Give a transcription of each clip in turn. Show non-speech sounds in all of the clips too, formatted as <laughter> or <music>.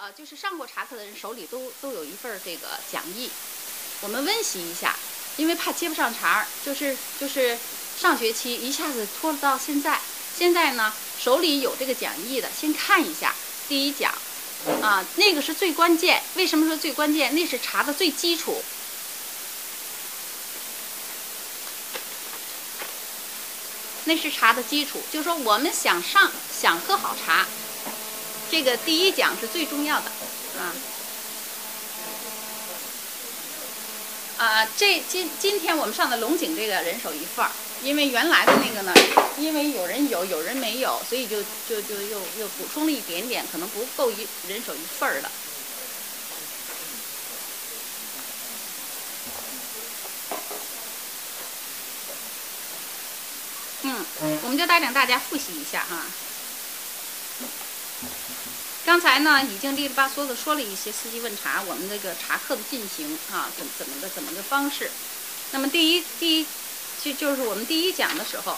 呃，就是上过茶课的人手里都都有一份儿这个讲义，我们温习一下，因为怕接不上茬儿，就是就是上学期一下子拖到现在，现在呢手里有这个讲义的，先看一下第一讲，啊，那个是最关键。为什么说最关键？那是茶的最基础。那是茶的基础，就是说我们想上想喝好茶，这个第一讲是最重要的，啊啊，这今今天我们上的龙井这个人手一份儿，因为原来的那个呢，因为有人有有人没有，所以就就就又又补充了一点点，可能不够一人手一份儿的。嗯，我们就带领大家复习一下哈。刚才呢，已经哩哩吧嗦的说了一些四季问茶，我们这个茶课的进行啊，怎怎么个怎么个方式。那么第一第一，就就是我们第一讲的时候，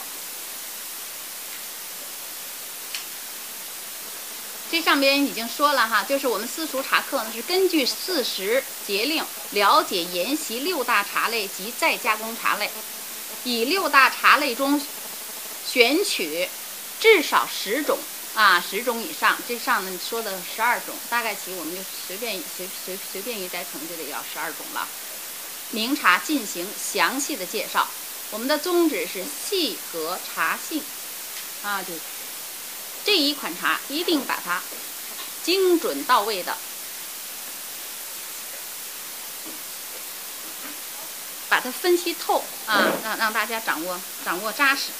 这上边已经说了哈，就是我们私塾茶课呢是根据四时节令了解研习六大茶类及再加工茶类，以六大茶类中。选取至少十种啊，十种以上。这上呢说的十二种，大概其我们就随便随随随便一摘，可能就得要十二种了。名茶进行详细的介绍。我们的宗旨是细和茶性啊，就这一款茶一定把它精准到位的，把它分析透啊，让让大家掌握掌握扎实。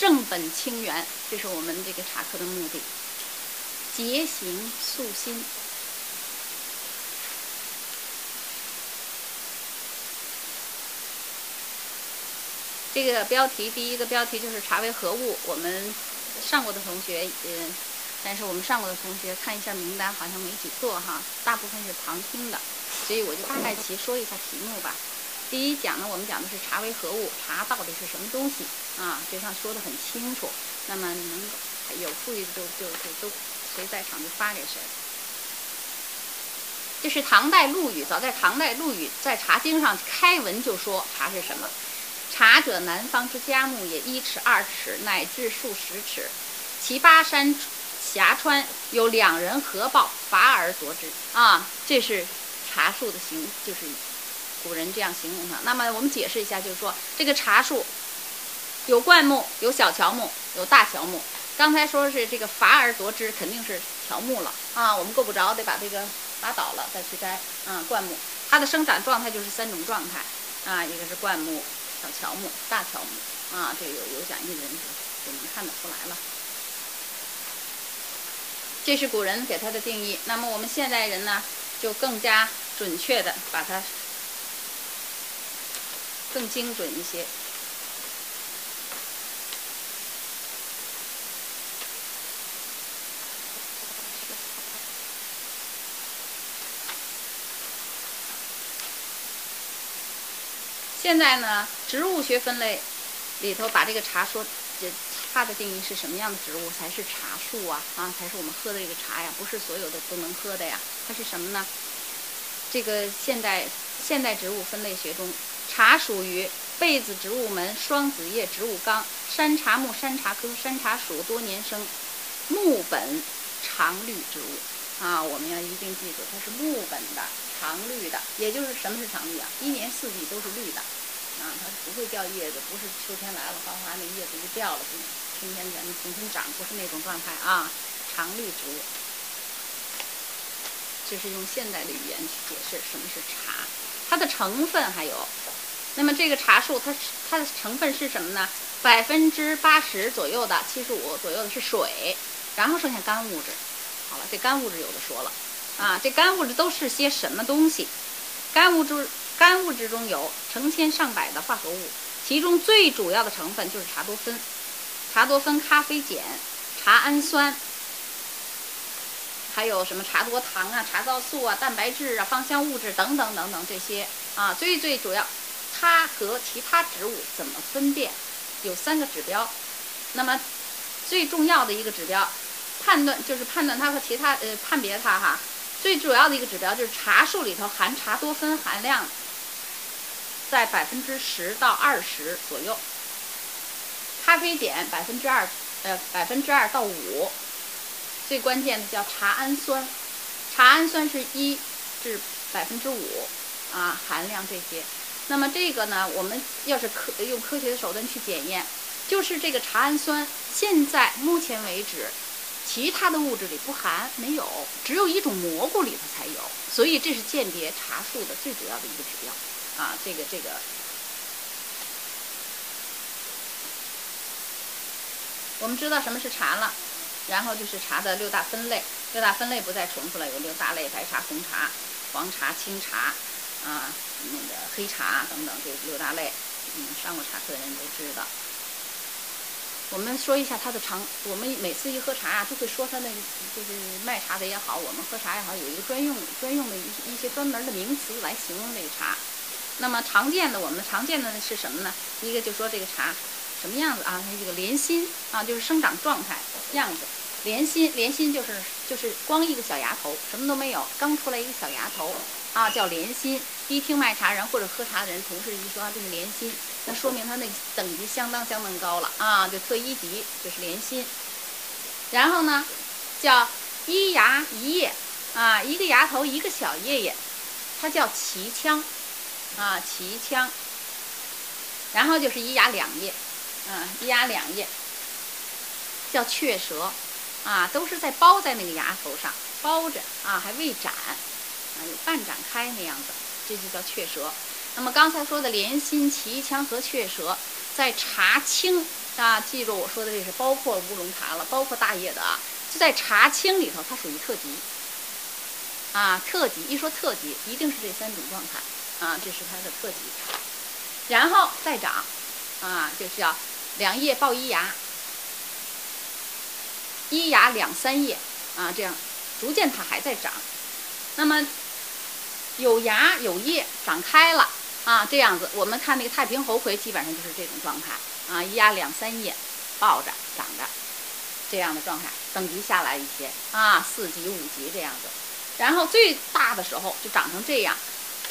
正本清源，这是我们这个茶课的目的。洁行素心。这个标题，第一个标题就是“茶为何物”。我们上过的同学，嗯，但是我们上过的同学看一下名单，好像没几个哈，大部分是旁听的，所以我就大概其说一下题目吧。第一讲呢，我们讲的是茶为何物，茶到底是什么东西啊？这上说的很清楚。那么能有富裕的就就就都谁在场就发给谁。这是唐代陆羽，早在唐代陆羽在《茶经》上开文就说茶是什么？茶者，南方之嘉木也，一尺、二尺，乃至数十尺。其巴山峡川有两人合抱，伐而夺之。啊，这是茶树的形，就是。古人这样形容它。那么我们解释一下，就是说这个茶树有灌木，有小乔木，有大乔木。刚才说是这个伐而夺之，肯定是乔木了啊。我们够不着，得把这个打倒了再去摘。啊，灌木，它的生长状态就是三种状态啊，一个是灌木、小乔木、大乔木啊。这有有讲义的人就能看得出来了。这是古人给它的定义。那么我们现代人呢，就更加准确的把它。更精准一些。现在呢，植物学分类里头把这个茶说，这它的定义是什么样的植物才是茶树啊？啊，才是我们喝的这个茶呀？不是所有的都能喝的呀？它是什么呢？这个现代现代植物分类学中。茶属于被子植物门双子叶植物纲山茶木山茶科山茶属多年生木本常绿植物啊，我们要一定记住，它是木本的常绿的，也就是什么是常绿啊？一年四季都是绿的啊，它不会掉叶子，不是秋天来了哗哗那叶子就掉了，春天咱们重新长，不是那种状态啊，常绿植物。这是用现代的语言去解释什么是茶，它的成分还有。那么这个茶树，它它的成分是什么呢？百分之八十左右的，七十五左右的是水，然后剩下干物质。好了，这干物质有的说了，啊，这干物质都是些什么东西？干物质干物质中有成千上百的化合物，其中最主要的成分就是茶多酚、茶多酚、咖啡碱、茶氨酸，还有什么茶多糖啊、茶皂素啊、蛋白质啊、芳香物质等等等等这些啊，最最主要。它和其他植物怎么分辨？有三个指标。那么最重要的一个指标，判断就是判断它和其他呃判别它哈，最主要的一个指标就是茶树里头含茶多酚含量在百分之十到二十左右，咖啡碱百分之二呃百分之二到五，最关键的叫茶氨酸，茶氨酸是一至百分之五啊含量这些，那么这个呢，我们要是科用科学的手段去检验，就是这个茶氨酸现在目前为止。其他的物质里不含，没有，只有一种蘑菇里头才有，所以这是鉴别茶树的最主要的一个指标啊。这个这个，我们知道什么是茶了，然后就是茶的六大分类，六大分类不再重复了，有六大类：白茶、红茶、黄茶、青茶啊，那个黑茶等等，这六大类，嗯，上过茶课的人都知道。我们说一下它的常，我们每次一喝茶啊，都会说它那个，就是卖茶的也好，我们喝茶也好，有一个专用专用的一一些专门的名词来形容这个茶。那么常见的，我们常见的是什么呢？一个就说这个茶什么样子啊？它这个莲心啊，就是生长状态样子。莲心，莲心就是就是光一个小芽头，什么都没有，刚出来一个小芽头啊，叫莲心。一听卖茶人或者喝茶的人，同事一说啊，这是莲心，那说明它那等级相当相当高了啊，就特一级，就是莲心。然后呢，叫一芽一叶啊，一个芽头一个小叶叶，它叫奇腔啊，奇腔。然后就是一芽两叶，啊，一芽两叶，叫雀舌。啊，都是在包在那个芽头上包着啊，还未展，有半展开那样子，这就叫雀舌。那么刚才说的莲心、奇腔和雀舌，在茶青啊，记住我说的这是包括乌龙茶了，包括大叶的啊，就在茶青里头，它属于特级。啊，特级一说特级，一定是这三种状态啊，这是它的特级。然后再长，啊，就是叫两叶抱一芽。一芽两三叶，啊，这样逐渐它还在长。那么有芽有叶长开了啊，这样子我们看那个太平猴魁基本上就是这种状态啊，一芽两三叶抱着长着这样的状态，等级下来一些啊，四级五级这样子。然后最大的时候就长成这样，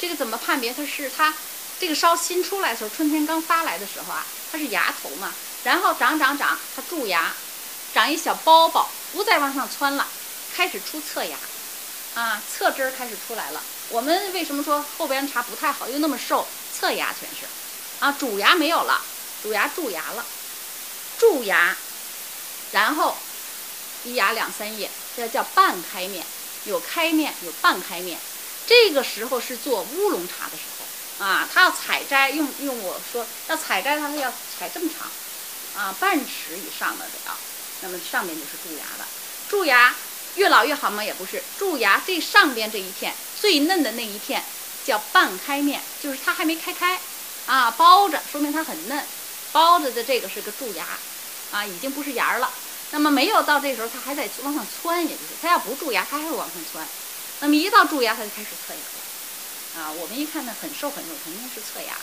这个怎么判别它是它这个梢新出来的时候，春天刚发来的时候啊，它是芽头嘛，然后长长长，它蛀芽。长一小包包，不再往上窜了，开始出侧芽，啊，侧枝儿开始出来了。我们为什么说后边茶不太好，又那么瘦？侧芽全是，啊，主芽没有了，主芽蛀牙了，蛀牙，然后一芽两三叶，这叫半开面，有开面有半开面。这个时候是做乌龙茶的时候，啊，它要采摘，用用我说要采摘，它要采这么长，啊，半尺以上的得要。那么上面就是蛀牙的，蛀牙越老越好吗？也不是，蛀牙这上边这一片最嫩的那一片叫半开面，就是它还没开开，啊，包着，说明它很嫩，包着的这个是个蛀牙，啊，已经不是芽了。那么没有到这时候，它还在往上窜，也就是它要不蛀牙，它还会往上窜。那么一到蛀牙，它就开始侧芽了，啊，我们一看呢，很瘦很瘦，肯定是侧芽，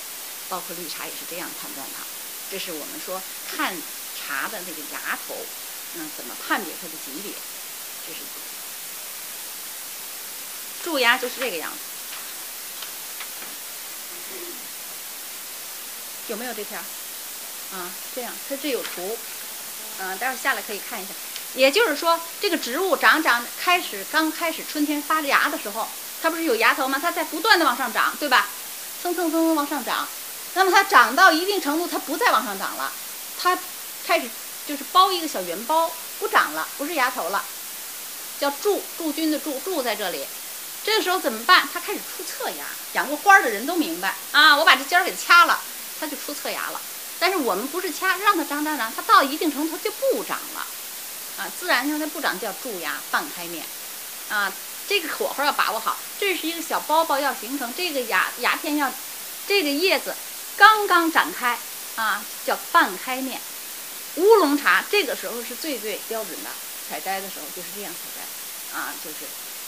包括绿茶也是这样判断它。这是我们说看茶的那个芽头。嗯，怎么判别它的级别？这是蛀牙，就是这个样子。有没有这片？啊，这样，它这有图。嗯，待会儿下来可以看一下。也就是说，这个植物长长开始刚开始春天发芽的时候，它不是有芽头吗？它在不断的往上长，对吧？蹭蹭蹭蹭往上长。那么它长到一定程度，它不再往上长了，它开始。就是包一个小圆包，不长了，不是芽头了，叫驻驻军的驻驻在这里。这个时候怎么办？它开始出侧芽。养过花的人都明白啊，我把这尖儿给掐了，它就出侧芽了。但是我们不是掐，让它长长长，它到一定程度它就不长了，啊，自然让它不长叫蛀芽半开面，啊，这个火候要把握好。这是一个小包包要形成，这个芽芽片要，这个叶子刚刚展开啊，叫半开面。乌龙茶这个时候是最最标准的，采摘的时候就是这样采摘，啊，就是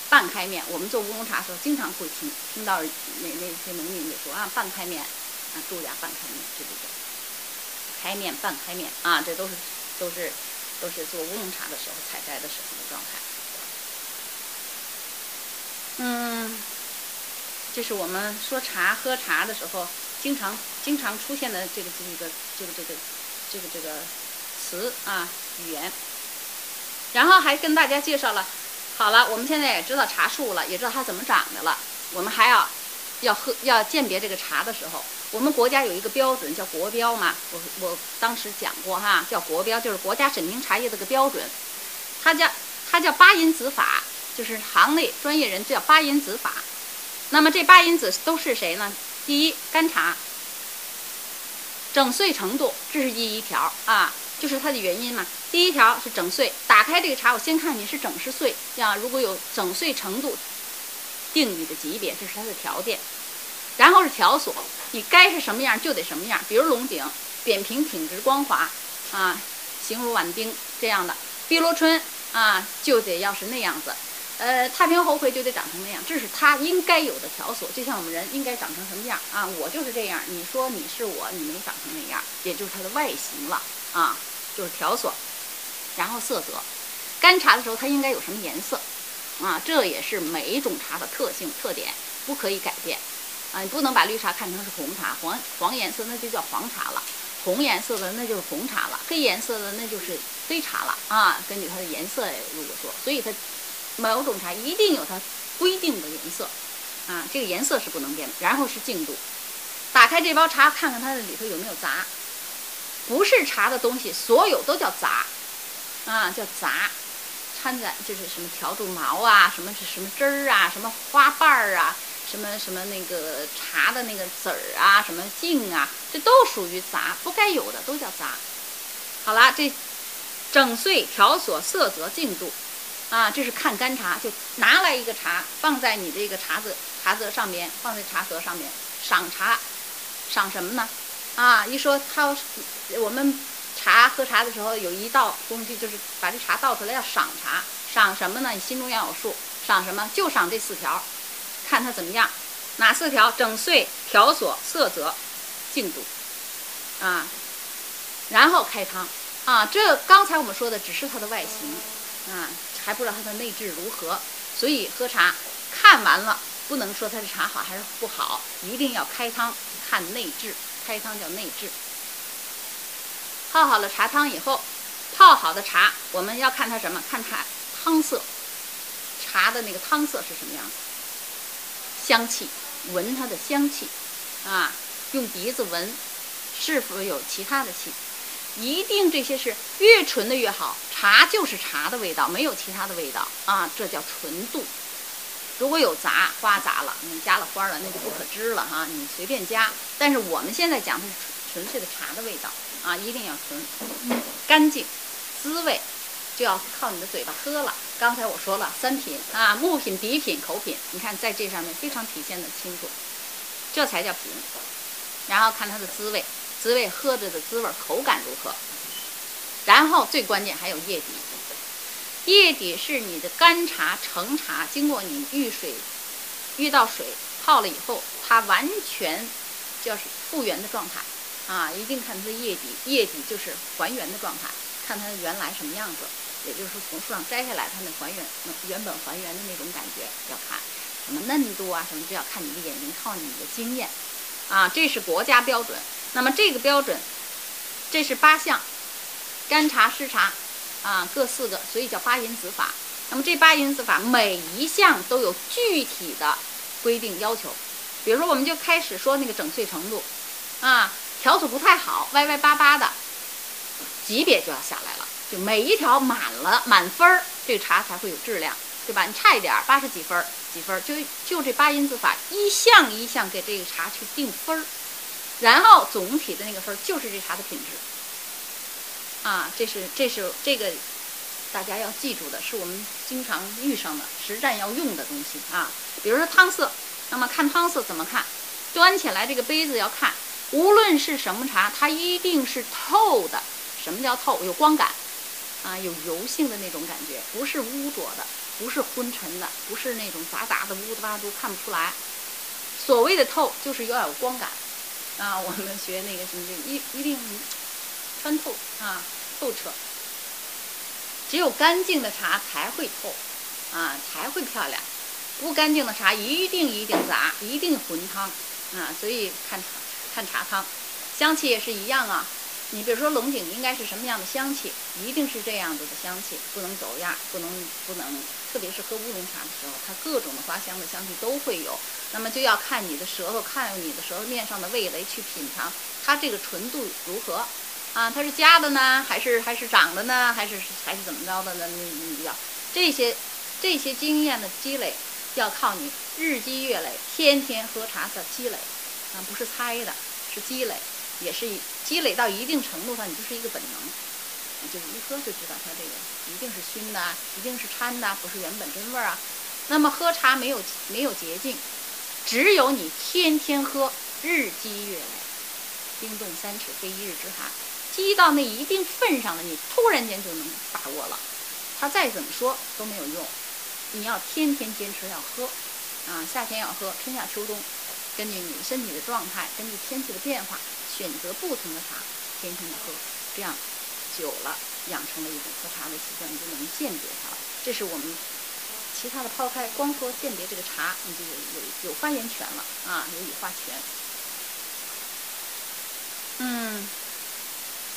半开面。我们做乌龙茶的时候，经常会听听到那那些农民就说啊，半开面，啊，蛀牙半开面，这就叫开面半开面啊，这都是都是都是做乌龙茶的时候采摘的时候的状态。嗯，这是我们说茶喝茶的时候经常经常出现的这个这一个这个这个这个这个词啊语言。然后还跟大家介绍了，好了，我们现在也知道茶树了，也知道它怎么长的了。我们还要要喝要鉴别这个茶的时候，我们国家有一个标准叫国标嘛，我我当时讲过哈，叫国标，就是国家审评茶叶的个标准，它叫它叫八因子法。就是行内专业人叫八因子法，那么这八因子都是谁呢？第一，干茶，整碎程度，这是第一条啊，就是它的原因嘛。第一条是整碎，打开这个茶，我先看你是整是碎呀。如果有整碎程度，定你的级别，这是它的条件。然后是条索，你该是什么样就得什么样。比如龙井，扁平挺直光滑啊，形如碗丁这样的；碧螺春啊，就得要是那样子。呃，太平猴魁就得长成那样，这是它应该有的条索，就像我们人应该长成什么样啊？我就是这样，你说你是我，你没长成那样，也就是它的外形了啊，就是条索。然后色泽，干茶的时候它应该有什么颜色啊？这也是每一种茶的特性特点，不可以改变啊！你不能把绿茶看成是红茶，黄黄颜色那就叫黄茶了，红颜色的那就是红茶了，黑颜色的那就是黑茶了啊！根据它的颜色如果说，所以它。某种茶一定有它规定的颜色，啊，这个颜色是不能变的。然后是净度，打开这包茶，看看它的里头有没有杂，不是茶的东西，所有都叫杂，啊，叫杂，掺在就是什么调住毛啊，什么是什么汁儿啊，什么花瓣儿啊，什么什么那个茶的那个籽儿啊，什么茎啊，这都属于杂，不该有的都叫杂。好了，这整碎、条索、色泽、净度。啊，这是看干茶，就拿来一个茶，放在你这个茶子茶则上面，放在茶则上面赏茶，赏什么呢？啊，一说他我们茶喝茶的时候有一道工具，就是把这茶倒出来要赏茶，赏什么呢？你心中要有数，赏什么？就赏这四条，看它怎么样，哪四条？整碎、条索、色泽、净度，啊，然后开汤，啊，这刚才我们说的只是它的外形，啊。还不知道它的内质如何，所以喝茶看完了不能说它是茶好还是不好，一定要开汤看内质，开汤叫内质。泡好了茶汤以后，泡好的茶我们要看它什么？看它汤色，茶的那个汤色是什么样子？香气，闻它的香气，啊，用鼻子闻，是否有其他的气？一定这些是越纯的越好，茶就是茶的味道，没有其他的味道啊，这叫纯度。如果有杂花杂了，你加了花了，那就不可知了哈，你随便加。但是我们现在讲的是纯粹的茶的味道啊，一定要纯、干净，滋味就要靠你的嘴巴喝了。刚才我说了三品啊，木品、底品、口品，你看在这上面非常体现的清楚，这才叫品。然后看它的滋味。滋味喝着的滋味口感如何？然后最关键还有叶底，叶底是你的干茶成茶，经过你遇水遇到水泡了以后，它完全就是复原的状态啊！一定看它的叶底，叶底就是还原的状态，看它原来什么样子，也就是说从树上摘下来它那还原原本还原的那种感觉要看什么嫩度啊什么，就要看你的眼睛，靠你的经验啊！这是国家标准。那么这个标准，这是八项，干茶湿茶，啊，各四个，所以叫八因子法。那么这八因子法每一项都有具体的规定要求。比如说，我们就开始说那个整碎程度，啊，条索不太好，歪歪巴巴的，级别就要下来了。就每一条满了满分儿，这个茶才会有质量，对吧？你差一点儿，八十几分儿，几分儿，就就这八因子法一项一项给这个茶去定分儿。然后总体的那个分儿就是这茶的品质，啊，这是这是这个大家要记住的，是我们经常遇上的实战要用的东西啊。比如说汤色，那么看汤色怎么看？端起来这个杯子要看，无论是什么茶，它一定是透的。什么叫透？有光感，啊，有油性的那种感觉，不是污浊的，不是昏沉的，不是那种杂杂的污的吧都看不出来。所谓的透，就是要有光感。啊，我们学那个什么就，一一定穿透啊，透彻。只有干净的茶才会透，啊，才会漂亮。不干净的茶一定一定杂，一定浑汤，啊，所以看茶看茶汤，香气也是一样啊。你比如说龙井应该是什么样的香气，一定是这样子的香气，不能走样，不能不能，特别是喝乌龙茶的时候，它各种的花香的香气都会有。那么就要看你的舌头，看你的舌头面上的味蕾去品尝它这个纯度如何，啊，它是加的呢，还是还是长的呢，还是还是怎么着的呢？你你要这些这些经验的积累，要靠你日积月累，天天喝茶的积累，啊，不是猜的，是积累。也是积累到一定程度上，你就是一个本能，你就一喝就知道它这个一定是熏的，一定是掺的，不是原本真味儿啊。那么喝茶没有没有捷径，只有你天天喝，日积月累，冰冻三尺非一日之寒，积到那一定份上了，你突然间就能把握了。他再怎么说都没有用，你要天天坚持要喝，啊，夏天要喝，春夏秋冬，根据你身体的状态，根据天气的变化。选择不同的茶，天天的喝，这样久了，养成了一种喝茶的习惯，你就能鉴别它了。这是我们其他的抛开，光说鉴别这个茶，你就有有有发言权了啊，有语话权。嗯，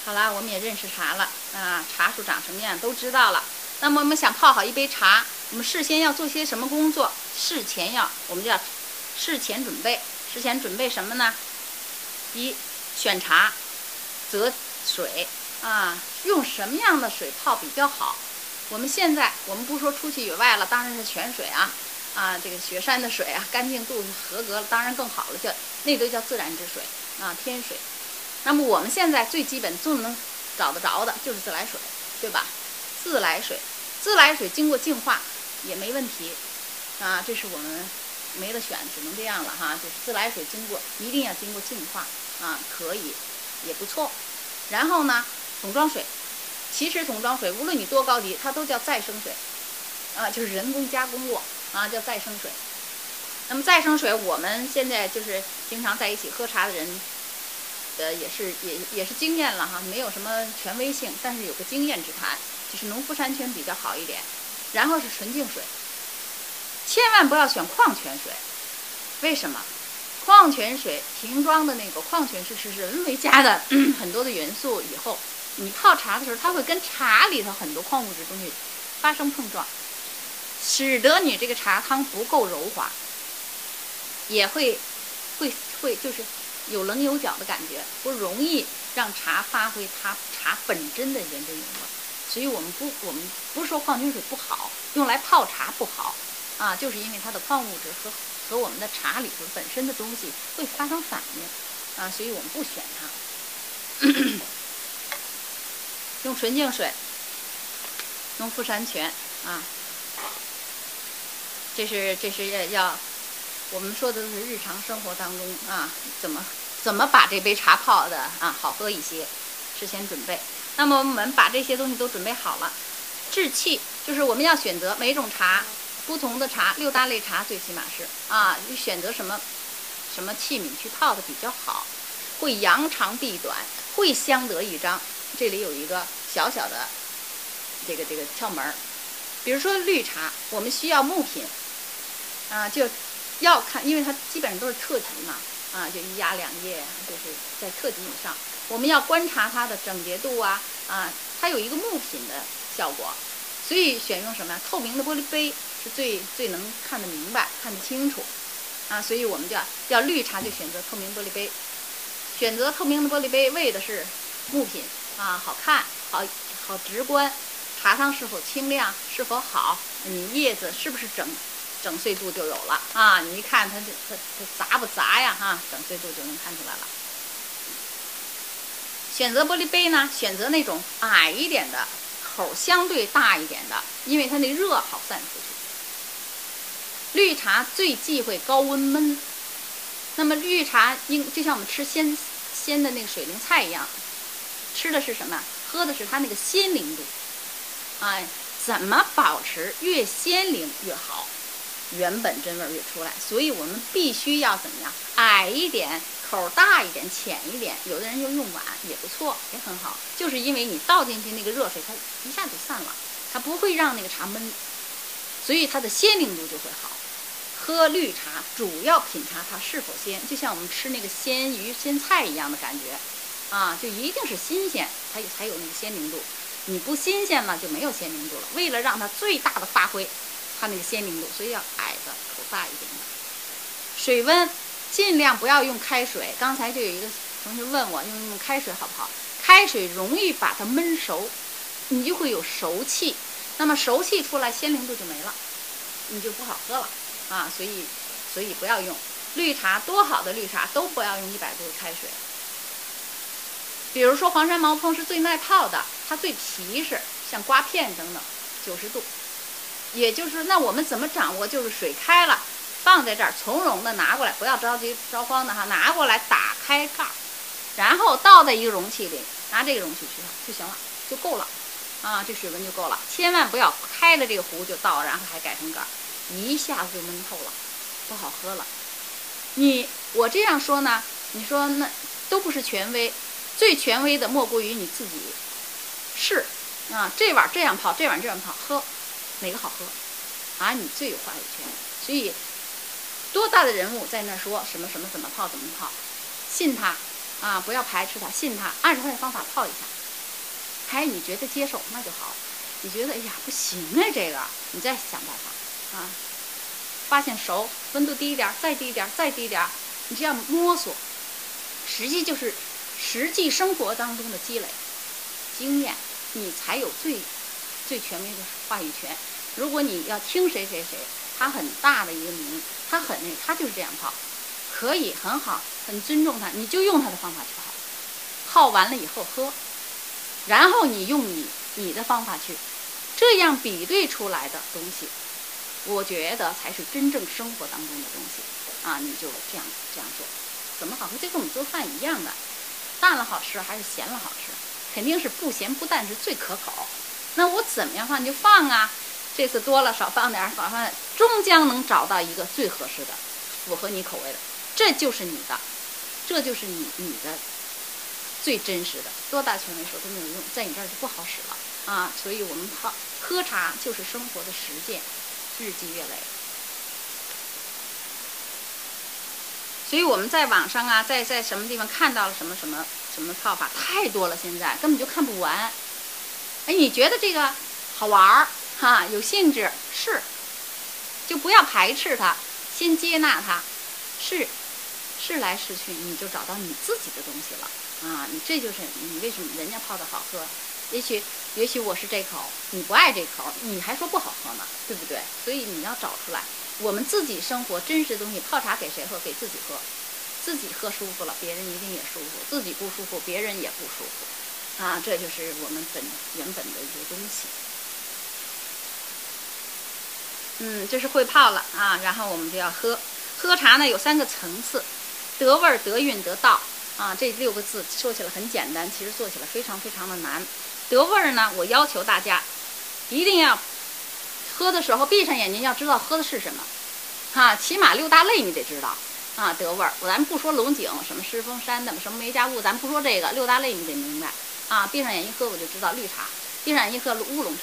好了，我们也认识茶了啊，茶树长什么样都知道了。那么我们想泡好一杯茶，我们事先要做些什么工作？事前要，我们叫事前准备。事前准备什么呢？一选茶，择水啊，用什么样的水泡比较好？我们现在我们不说出去野外了，当然是泉水啊，啊，这个雪山的水啊，干净度合格了，当然更好了，叫那都叫自然之水啊，天水。那么我们现在最基本最能找得着的就是自来水，对吧？自来水，自来水经过净化也没问题啊，这是我们没得选，只能这样了哈。就是自来水经过一定要经过净化。啊，可以，也不错。然后呢，桶装水，其实桶装水无论你多高级，它都叫再生水，啊，就是人工加工过，啊，叫再生水。那么再生水，我们现在就是经常在一起喝茶的人，呃，也是也也是经验了哈，没有什么权威性，但是有个经验之谈，就是农夫山泉比较好一点。然后是纯净水，千万不要选矿泉水，为什么？矿泉水瓶装的那个矿泉水是人为加的 <clears throat> 很多的元素，以后你泡茶的时候，它会跟茶里头很多矿物质东西发生碰撞，使得你这个茶汤不够柔滑，也会会会就是有棱有角的感觉，不容易让茶发挥它茶本真的原汁原味。所以我们不我们不是说矿泉水不好，用来泡茶不好啊，就是因为它的矿物质和。和我们的茶里头本身的东西会发生反应，啊，所以我们不选它。<coughs> 用纯净水，农夫山泉啊，这是这是要要，我们说的是日常生活当中啊，怎么怎么把这杯茶泡的啊好喝一些，事先准备。那么我们把这些东西都准备好了，制器就是我们要选择每种茶。不同的茶，六大类茶最起码是啊，你选择什么什么器皿去泡的比较好，会扬长避短，会相得益彰。这里有一个小小的这个这个窍门儿，比如说绿茶，我们需要木品啊，就要看，因为它基本上都是特级嘛啊，就一压两叶，就是在特级以上，我们要观察它的整洁度啊啊，它有一个木品的效果。所以选用什么呀？透明的玻璃杯是最最能看得明白、看得清楚，啊，所以我们就要要绿茶就选择透明玻璃杯，选择透明的玻璃杯为的是木品啊，好看，好好直观，茶汤是否清亮，是否好，你叶子是不是整整碎度就有了啊？你一看它这它它杂不杂呀？哈，整碎度就能看出来了。选择玻璃杯呢，选择那种矮一点的。口相对大一点的，因为它那热好散出去。绿茶最忌讳高温闷，那么绿茶应就像我们吃鲜鲜的那个水灵菜一样，吃的是什么？喝的是它那个鲜灵度。哎，怎么保持越鲜灵越好，原本真味儿就出来？所以我们必须要怎么样？矮一点。口大一点，浅一点，有的人就用碗也不错，也很好。就是因为你倒进去那个热水，它一下就散了，它不会让那个茶闷，所以它的鲜灵度就会好。喝绿茶主要品茶它是否鲜，就像我们吃那个鲜鱼、鲜菜一样的感觉，啊，就一定是新鲜，它才有那个鲜灵度。你不新鲜了就没有鲜灵度了。为了让它最大的发挥它那个鲜灵度，所以要矮的、口大一点的。水温尽量不要用开水。刚才就有一个同学问我用用开水好不好？开水容易把它焖熟，你就会有熟气，那么熟气出来鲜灵度就没了，你就不好喝了。啊，所以，所以不要用绿茶，多好的绿茶都不要用一百度的开水。比如说黄山毛峰是最耐泡的，它最皮实，像刮片等等，九十度。也就是，那我们怎么掌握？就是水开了，放在这儿，从容的拿过来，不要着急着慌的哈，拿过来打开盖儿，然后倒在一个容器里，拿这个容器去就行了，就够了。啊，这水温就够了，千万不要开了这个壶就倒，然后还改成盖儿。一下子就闷透了，不好喝了。你我这样说呢？你说那都不是权威，最权威的莫过于你自己试啊。这碗这样泡，这碗这样泡，喝哪个好喝？啊，你最有话语权。所以多大的人物在那说什么什么怎么泡怎么泡，信他啊，不要排斥他，信他，按照他的方法泡一下。还你觉得接受那就好，你觉得哎呀不行啊这个，你再想办法。啊，发现熟，温度低一点，再低一点，再低一点，你这样摸索，实际就是实际生活当中的积累经验，你才有最最权威的话语权。如果你要听谁谁谁，他很大的一个名，他很那，他就是这样泡，可以很好，很尊重他，你就用他的方法去泡，泡完了以后喝，然后你用你你的方法去，这样比对出来的东西。我觉得才是真正生活当中的东西啊！你就这样这样做，怎么好喝？就跟我们做饭一样的，淡了好吃还是咸了好吃？肯定是不咸不淡是最可口。那我怎么样放你就放啊！这次多了少放点儿，少放点，终将能找到一个最合适的，符合你口味的。这就是你的，这就是你你的最真实的。多大权威说都没有用，在你这儿就不好使了啊！所以我们泡喝茶就是生活的实践。日积月累，所以我们在网上啊，在在什么地方看到了什么什么什么泡法太多了，现在根本就看不完。哎，你觉得这个好玩儿哈？有兴致试，就不要排斥它，先接纳它，试试来试去，你就找到你自己的东西了啊！你这就是你为什么人家泡的好喝。也许，也许我是这口，你不爱这口，你还说不好喝呢，对不对？所以你要找出来，我们自己生活真实的东西，泡茶给谁喝？给自己喝，自己喝舒服了，别人一定也舒服；自己不舒服，别人也不舒服。啊，这就是我们本原本的一个东西。嗯，这是会泡了啊，然后我们就要喝。喝茶呢有三个层次：得味儿、得韵、得道。啊，这六个字说起来很简单，其实做起来非常非常的难。得味儿呢，我要求大家一定要喝的时候闭上眼睛，要知道喝的是什么，哈，起码六大类你得知道啊。得味儿，咱不说龙井什么狮峰山的什么梅家坞，咱不说这个六大类你得明白啊。闭上眼一喝我就知道绿茶，闭上眼一喝乌龙茶，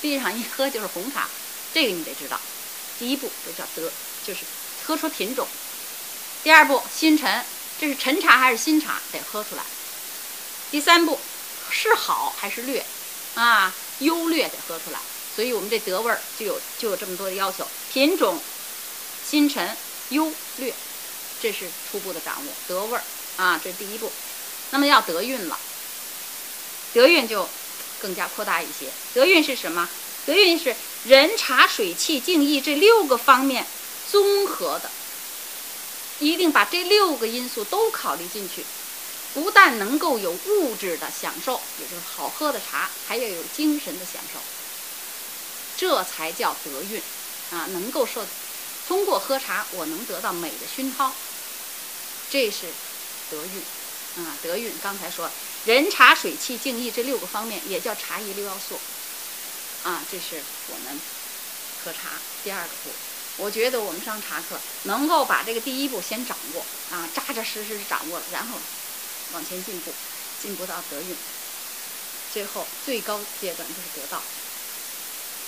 闭上一喝就是红茶，这个你得知道。第一步就叫得，就是喝出品种。第二步新陈，这是陈茶还是新茶，得喝出来。第三步。是好还是劣，啊，优劣得喝出来，所以我们这得味儿就有就有这么多的要求：品种、新陈、优劣，这是初步的掌握。得味儿啊，这是第一步。那么要得韵了，德韵就更加扩大一些。德韵是什么？德韵是人、茶、水、气、静、意这六个方面综合的，一定把这六个因素都考虑进去。不但能够有物质的享受，也就是好喝的茶，还要有精神的享受，这才叫德韵啊！能够受通过喝茶，我能得到美的熏陶，这是德韵啊！德韵，刚才说人、茶、水、气、静、意这六个方面，也叫茶艺六要素啊！这是我们喝茶第二个步。我觉得我们上茶课能够把这个第一步先掌握啊，扎扎实实掌握了，然后。往前进步，进步到德运，最后最高阶段就是得道。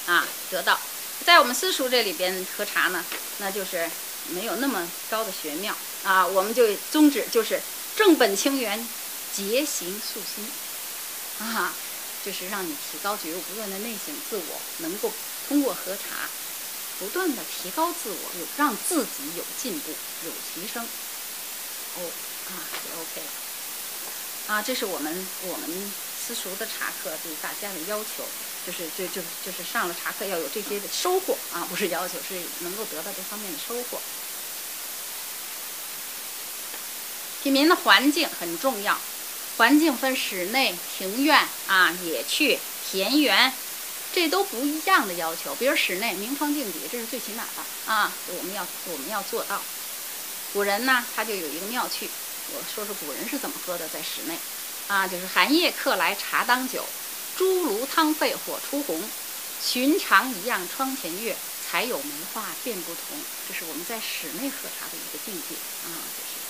啊得到。在我们私塾这里边喝茶呢，那就是没有那么高的玄妙啊，我们就宗旨就是正本清源，节行素心，啊，就是让你提高觉悟，不断的内省自我，能够通过喝茶，不断的提高自我，有让自己有进步，有提升。哦，啊，就 OK 了。啊，这是我们我们私塾的茶课对大家的要求，就是就就就是上了茶课要有这些的收获啊，不是要求，是能够得到这方面的收获。品茗的环境很重要，环境分室内、庭院啊、野趣、田园，这都不一样的要求。比如室内明窗净几，这是最起码的啊，我们要我们要做到。古人呢，他就有一个妙趣，我说说古人是怎么喝的，在室内，啊，就是寒夜客来茶当酒，朱炉汤沸火出红，寻常一样窗前月，才有梅花便不同。这是我们在室内喝茶的一个境界啊，这是。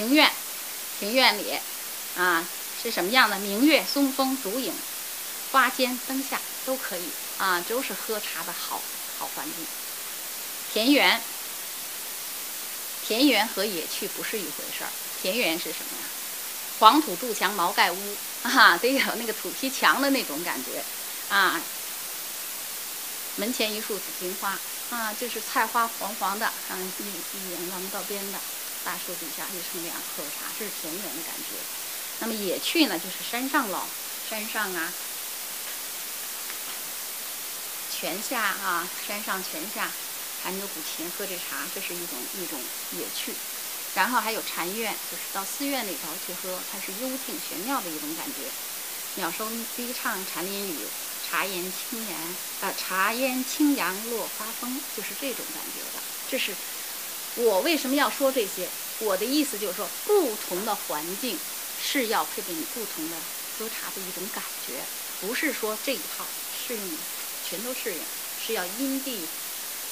庭院，庭院里，啊，是什么样的？明月松风竹影，花间灯下都可以啊，都是喝茶的好好环境。田园，田园和野趣不是一回事儿。田园是什么呀？黄土筑墙，茅盖屋，啊，得有那个土坯墙的那种感觉，啊。门前一树紫荆花，啊，就是菜花黄黄的，啊，一一眼望不到边的，大树底下一乘凉喝茶，这是田园的感觉。那么野趣呢，就是山上喽，山上啊，泉下啊，山上泉下。弹着古琴，喝着茶，这是一种一种野趣。然后还有禅院，就是到寺院里头去喝，它是幽静玄妙的一种感觉。鸟声低唱禅林雨，茶烟清扬啊，茶烟清扬落花风，就是这种感觉的。这是我为什么要说这些？我的意思就是说，不同的环境是要配备你不同的喝茶的一种感觉，不是说这一套适应全都适应，是要因地。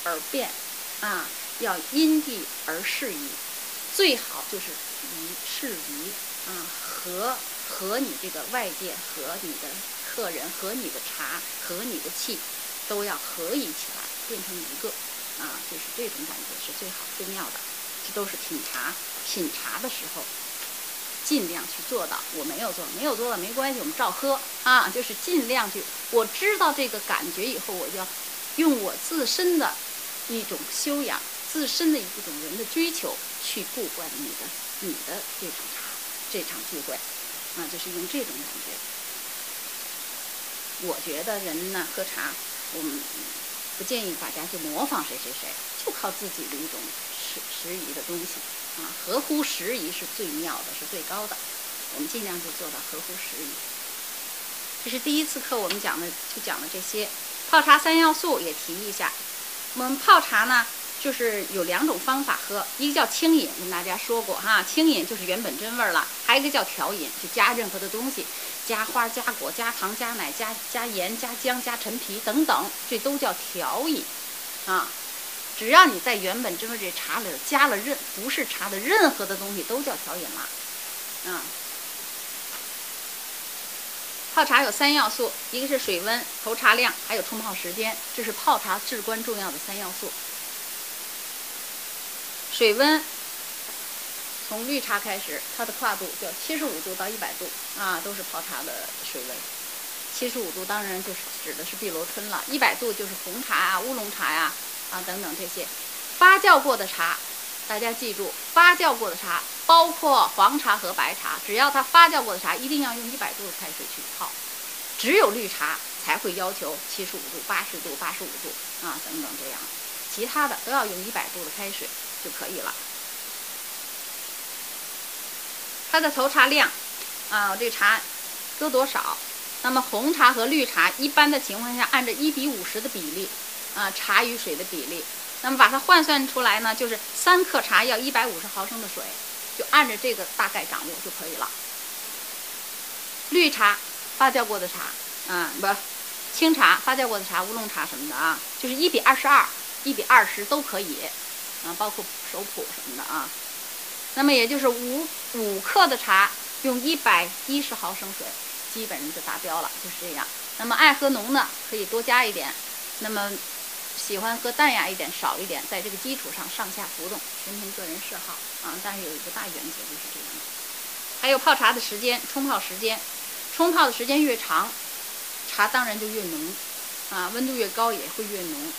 而变，啊，要因地而适宜，最好就是宜适宜，啊，和和你这个外界和你的客人和你的茶和你的气都要合一起来，变成一个，啊，就是这种感觉是最好最妙的。这都是品茶品茶的时候尽量去做到。我没有做，没有做到没关系，我们照喝啊，就是尽量去。我知道这个感觉以后，我就要用我自身的。一种修养，自身的一种人的追求，去布管你的你的这场茶，这场聚会，啊，就是用这种感觉。我觉得人呢喝茶，我们不建议大家去模仿谁谁谁，就靠自己的一种时时宜的东西，啊，合乎时宜是最妙的，是最高的。我们尽量就做到合乎时宜。这是第一次课我们讲的，就讲了这些。泡茶三要素也提一下。我们泡茶呢，就是有两种方法喝，一个叫清饮，跟大家说过哈，清饮就是原本真味儿了；还有一个叫调饮，就加任何的东西，加花、加果、加糖、加奶、加加盐、加姜、加陈皮等等，这都叫调饮啊。只要你在原本真味这茶里加了任不是茶的任何的东西，都叫调饮了啊。泡茶有三要素，一个是水温、投茶量，还有冲泡时间，这是泡茶至关重要的三要素。水温，从绿茶开始，它的跨度叫七十五度到一百度啊，都是泡茶的水温。七十五度当然就是指的是碧螺春了，一百度就是红茶啊、乌龙茶呀啊等等这些发酵过的茶。大家记住，发酵过的茶包括黄茶和白茶，只要它发酵过的茶，一定要用一百度的开水去泡。只有绿茶才会要求七十五度、八十度、八十五度啊等等这样，其他的都要用一百度的开水就可以了。它的投茶量啊，这茶搁多少？那么红茶和绿茶一般的情况下，按照一比五十的比例啊，茶与水的比例。那么把它换算出来呢，就是三克茶要一百五十毫升的水，就按照这个大概掌握就可以了。绿茶发酵过的茶，啊不，清茶发酵过的茶，乌龙茶什么的啊，就是一比二十二，一比二十都可以，啊包括熟普什么的啊。那么也就是五五克的茶用一百一十毫升水，基本上就达标了，就是这样。那么爱喝浓的可以多加一点，那么喜欢喝淡雅一点少一点，在这个基础上上下浮动，全凭个人嗜好啊。但是有一个大原则就是这样的。还有泡茶的时间，冲泡时间，冲泡的时间越长，茶当然就越浓啊，温度越高也会越浓。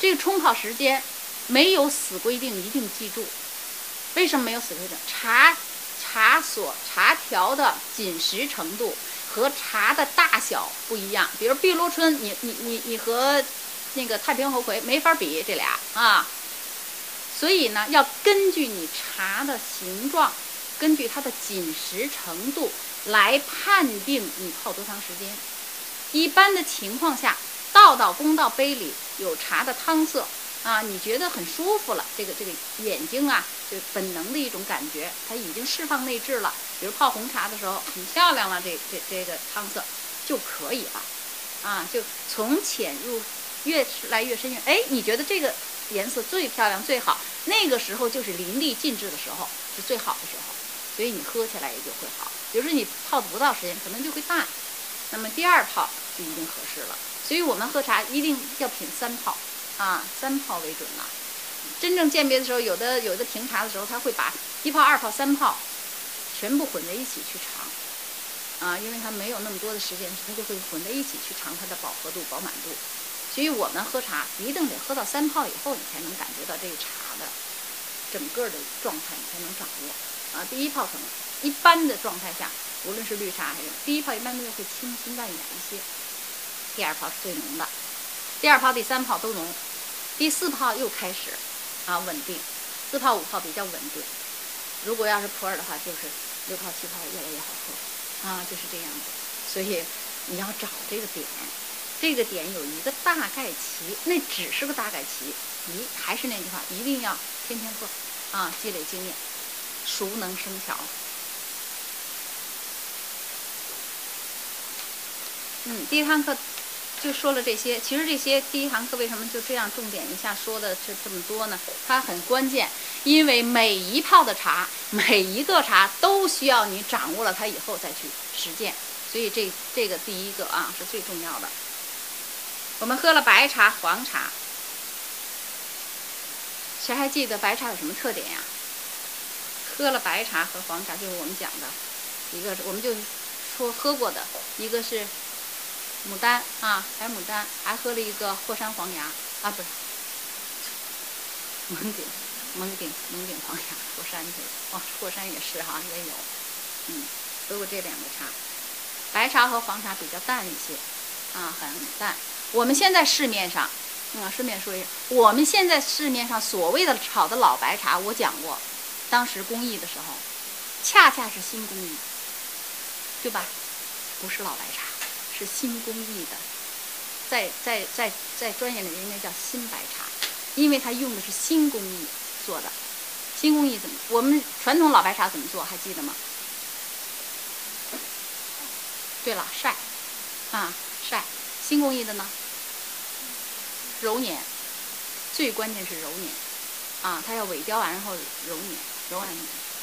这个冲泡时间没有死规定，一定记住。为什么没有死规定？茶茶所茶条的紧实程度。和茶的大小不一样，比如碧螺春，你你你你和那个太平猴魁没法比这俩啊。所以呢，要根据你茶的形状，根据它的紧实程度来判定你泡多长时间。一般的情况下，倒到公道杯里有茶的汤色。啊，你觉得很舒服了，这个这个眼睛啊，就本能的一种感觉，它已经释放内质了。比如泡红茶的时候，很漂亮了，这这这个汤色就可以了。啊，就从浅入越来越深越，哎，你觉得这个颜色最漂亮最好，那个时候就是淋漓尽致的时候，是最好的时候，所以你喝起来也就会好。比如说你泡的不到时间，可能就会淡，那么第二泡就一定合适了。所以我们喝茶一定要品三泡。啊，三泡为准了。真正鉴别的时候，有的有的评茶的时候，他会把一泡、二泡、三泡全部混在一起去尝。啊，因为他没有那么多的时间，他就会混在一起去尝它的饱和度、饱满度。所以我们喝茶一定得喝到三泡以后，你才能感觉到这个茶的整个的状态，你才能掌握。啊，第一泡可能一般的状态下，无论是绿茶还是第一泡，一般都会清新淡雅一些。第二泡是最浓的，第二泡、第三泡都浓。第四泡又开始，啊，稳定，四泡五泡比较稳定。如果要是普洱的话，就是六泡七泡越来越好喝，啊，就是这样子。所以你要找这个点，这个点有一个大概齐，那只是个大概齐。你还是那句话，一定要天天喝，啊，积累经验，熟能生巧。嗯，第一堂课。就说了这些，其实这些第一堂课为什么就这样重点一下说的这这么多呢？它很关键，因为每一泡的茶，每一个茶都需要你掌握了它以后再去实践，所以这这个第一个啊是最重要的。我们喝了白茶、黄茶，谁还记得白茶有什么特点呀？喝了白茶和黄茶就是我们讲的一个，我们就说喝过的一个是。牡丹啊，白牡丹，还喝了一个霍山黄芽啊，不是 <laughs> 蒙顶，蒙顶，蒙顶黄芽，霍山去哦，霍山也是哈，也有，嗯，喝过这两个茶，白茶和黄茶比较淡一些，啊，很淡。我们现在市面上，啊，顺便说一下，我们现在市面上所谓的炒的老白茶，我讲过，当时工艺的时候，恰恰是新工艺，对吧？不是老白茶。是新工艺的，在在在在专业里应该叫新白茶，因为它用的是新工艺做的。新工艺怎么？我们传统老白茶怎么做？还记得吗？对了，晒，啊晒。新工艺的呢？揉捻，最关键是揉捻，啊，它要萎凋完然后揉捻，揉完很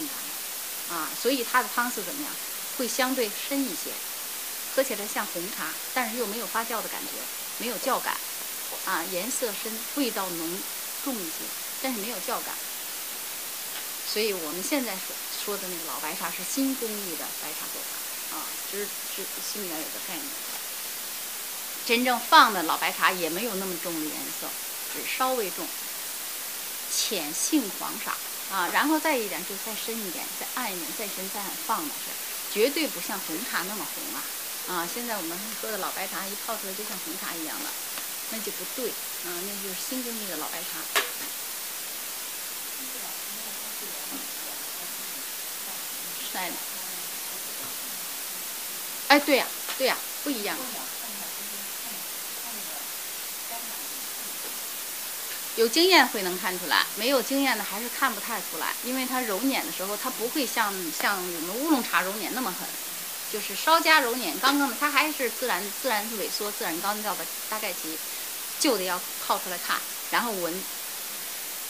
难，啊，所以它的汤色怎么样？会相对深一些。喝起来像红茶，但是又没有发酵的感觉，没有酵感，啊，颜色深，味道浓，重一些，但是没有酵感。所以我们现在说说的那个老白茶是新工艺的白茶做法，啊，知知心里面有个概念。真正放的老白茶也没有那么重的颜色，只稍微重，浅杏黄色，啊，然后再一点就再深一点，再暗一点，再深再暗，放的是绝对不像红茶那么红啊。啊，现在我们喝的老白茶一泡出来就像红茶一样的，那就不对，啊，那就是新工艺的老白茶。晒的。哎，对呀，对呀，不一样。有经验会能看出来，没有经验的还是看不太出来，因为它揉捻的时候，它不会像像我们乌龙茶揉捻那么狠。就是稍加揉捻，刚刚的它还是自然自然萎缩、自然干燥的大概其，就得要泡出来看，然后闻。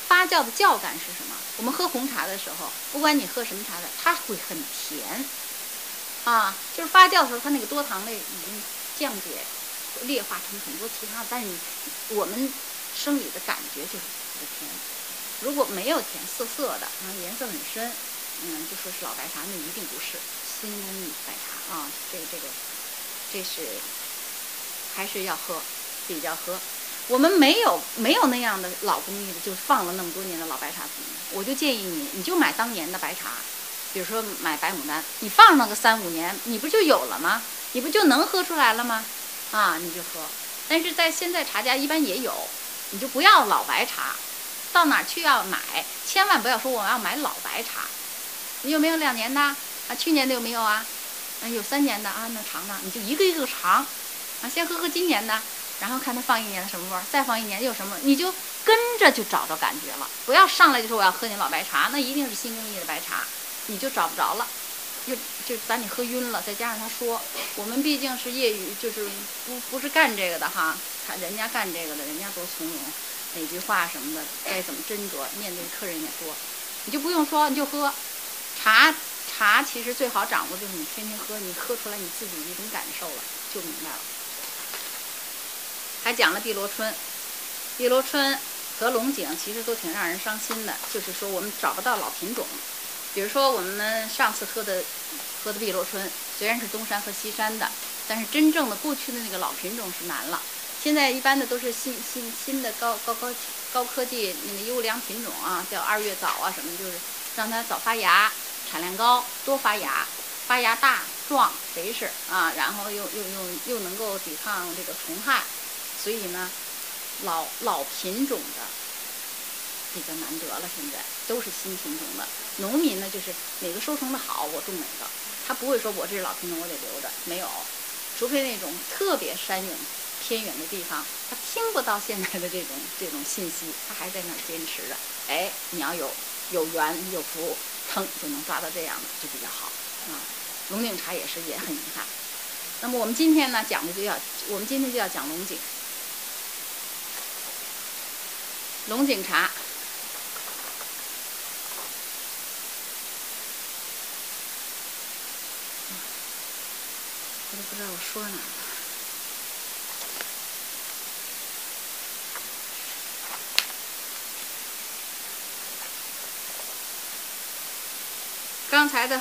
发酵的酵感是什么？我们喝红茶的时候，不管你喝什么茶的，它会很甜，啊，就是发酵的时候，它那个多糖类已经降解、劣化成很多其他的，但是你我们生理的感觉就是甜。如果没有甜涩涩的，然后颜色很深，嗯，就说是老白茶，那一定不是新工艺白茶啊。这个这个，这是还是要喝，比较喝。我们没有没有那样的老工艺的，就放了那么多年的老白茶。我就建议你，你就买当年的白茶，比如说买白牡丹，你放那个三五年，你不就有了吗？你不就能喝出来了吗？啊，你就喝。但是在现在茶家一般也有，你就不要老白茶，到哪去要买，千万不要说我要买老白茶。你有没有两年的啊？去年的有没有啊？啊，有三年的啊，那尝尝，你就一个一个尝，啊，先喝喝今年的。然后看他放一年的什么味儿，再放一年又什么，你就跟着就找着感觉了。不要上来就说我要喝你老白茶，那一定是新工艺的白茶，你就找不着了，就就把你喝晕了。再加上他说，我们毕竟是业余，就是不不是干这个的哈，他人家干这个的，人家多从容，哪句话什么的该怎么斟酌，面对客人也多，你就不用说，你就喝茶。茶其实最好掌握就是你天天喝，你喝出来你自己一种感受了，就明白了。还讲了碧螺春，碧螺春和龙井其实都挺让人伤心的，就是说我们找不到老品种。比如说我们上次喝的喝的碧螺春，虽然是东山和西山的，但是真正的过去的那个老品种是难了。现在一般的都是新新新的高高高高科技那个优良品种啊，叫二月枣啊什么，就是让它早发芽，产量高，多发芽，发芽大壮肥实啊，然后又又又又能够抵抗这个虫害。所以呢，老老品种的比较难得了。现在都是新品种的。农民呢，就是哪个收成的好，我种哪个。他不会说我这是老品种，我得留着。没有，除非那种特别山远偏远的地方，他听不到现在的这种这种信息，他还在那儿坚持着。哎，你要有有缘有福，腾就能抓到这样的，就比较好啊。龙井茶也是也很遗憾。那么我们今天呢讲的就要，我们今天就要讲龙井。龙井茶，我都不知道我说哪了。刚才的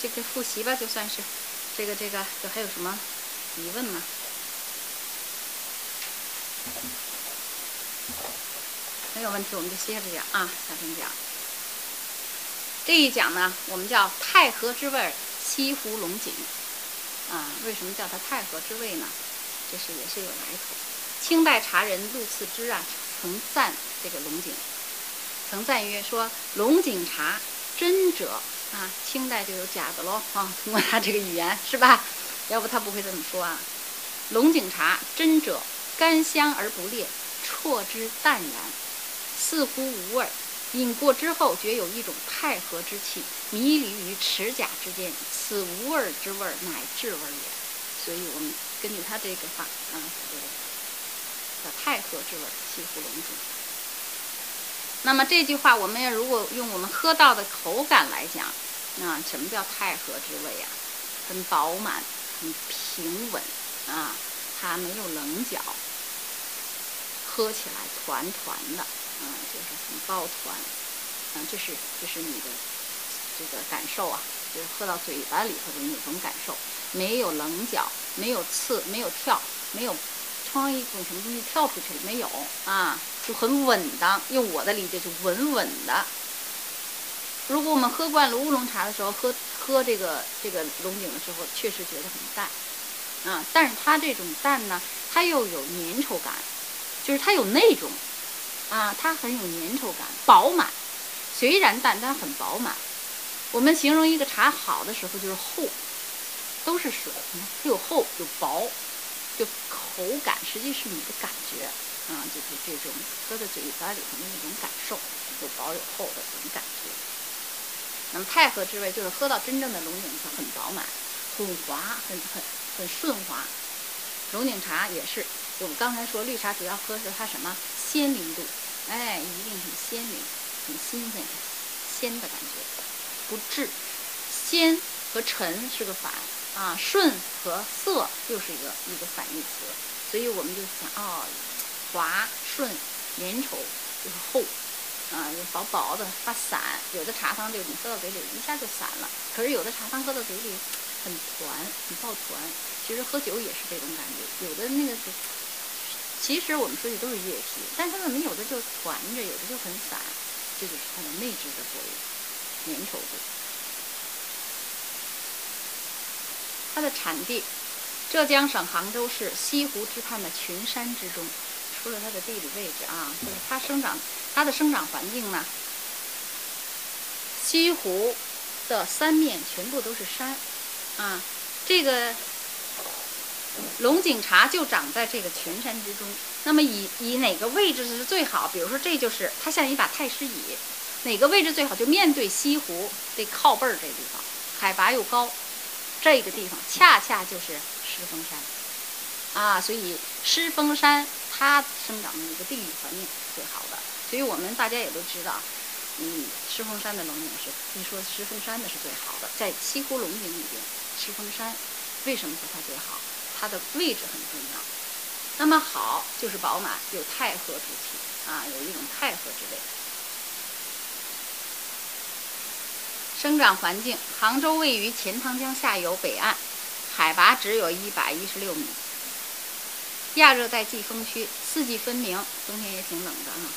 这个复习吧，就算是这个这个，就还有什么疑问吗？没有问题，我们就接着讲啊，下边讲。这一讲呢，我们叫太和之味西湖龙井啊。为什么叫它太和之味呢？这是也是有来头。清代茶人陆次之啊，曾赞这个龙井，曾赞曰：说龙井茶真者啊，清代就有假的喽啊。通过他这个语言是吧？要不他不会这么说啊。龙井茶真者，甘香而不烈，啜之淡然。似乎无味，饮过之后觉有一种太和之气，迷离于齿甲之间。此无味之味，乃至味也。所以我们根据他这个话，啊，这个叫太和之味，西湖龙井。那么这句话，我们要如果用我们喝到的口感来讲，那什么叫太和之味呀？很饱满，很平稳，啊，它没有棱角，喝起来团团的。嗯，就是很抱团，嗯，这是这是你的这个感受啊，就是喝到嘴巴里头的那种感受，没有棱角，没有刺，没有跳，没有穿一种什么东西跳出去了，没有啊，就很稳当。用我的理解，就稳稳的。如果我们喝惯了乌龙茶的时候，喝喝这个这个龙井的时候，确实觉得很淡，啊，但是它这种淡呢，它又有粘稠感，就是它有那种。啊，它很有粘稠感，饱满。虽然淡，但很饱满。我们形容一个茶好的时候，就是厚，都是水，它有厚有薄，就口感实际是你的感觉啊，就是这种喝在嘴巴里头的那种感受，有薄有厚的这种感觉。那么太和之味就是喝到真正的龙井茶，很饱满，很滑，很很很顺滑。龙井茶也是，我们刚才说绿茶主要喝是它什么鲜灵度，哎，一定很鲜灵，很新鲜，鲜的感觉，不滞。鲜和沉是个反，啊，顺和涩又是一个一个反义词，所以我们就想哦，滑顺粘稠就是厚，啊，薄薄的发散。有的茶汤就你喝到嘴里一下就散了，可是有的茶汤喝到嘴里很团，很抱团。其实喝酒也是这种感觉，有的那个是其实我们说的都是液体，但它怎么有的就团着，有的就很散，这就是它的内质的作用，粘稠度。它的产地，浙江省杭州市西湖之畔的群山之中。除了它的地理位置啊，就是它生长，它的生长环境呢，西湖的三面全部都是山，啊，这个龙井茶就长在这个群山之中。那么以以哪个位置是最好？比如说这就是它像一把太师椅，哪个位置最好？就面对西湖这靠背儿这地方，海拔又高。这个地方恰恰就是狮峰山，啊，所以狮峰山它生长的一个地理环境是最好的。所以我们大家也都知道，嗯，狮峰山的龙井是一说狮峰山的是最好的，在西湖龙井里边，狮峰山为什么说它最好？它的位置很重要。那么好就是饱满，有太和之气啊，有一种太和之味。生长环境：杭州位于钱塘江下游北岸，海拔只有一百一十六米。亚热带季风区，四季分明，冬天也挺冷的哈。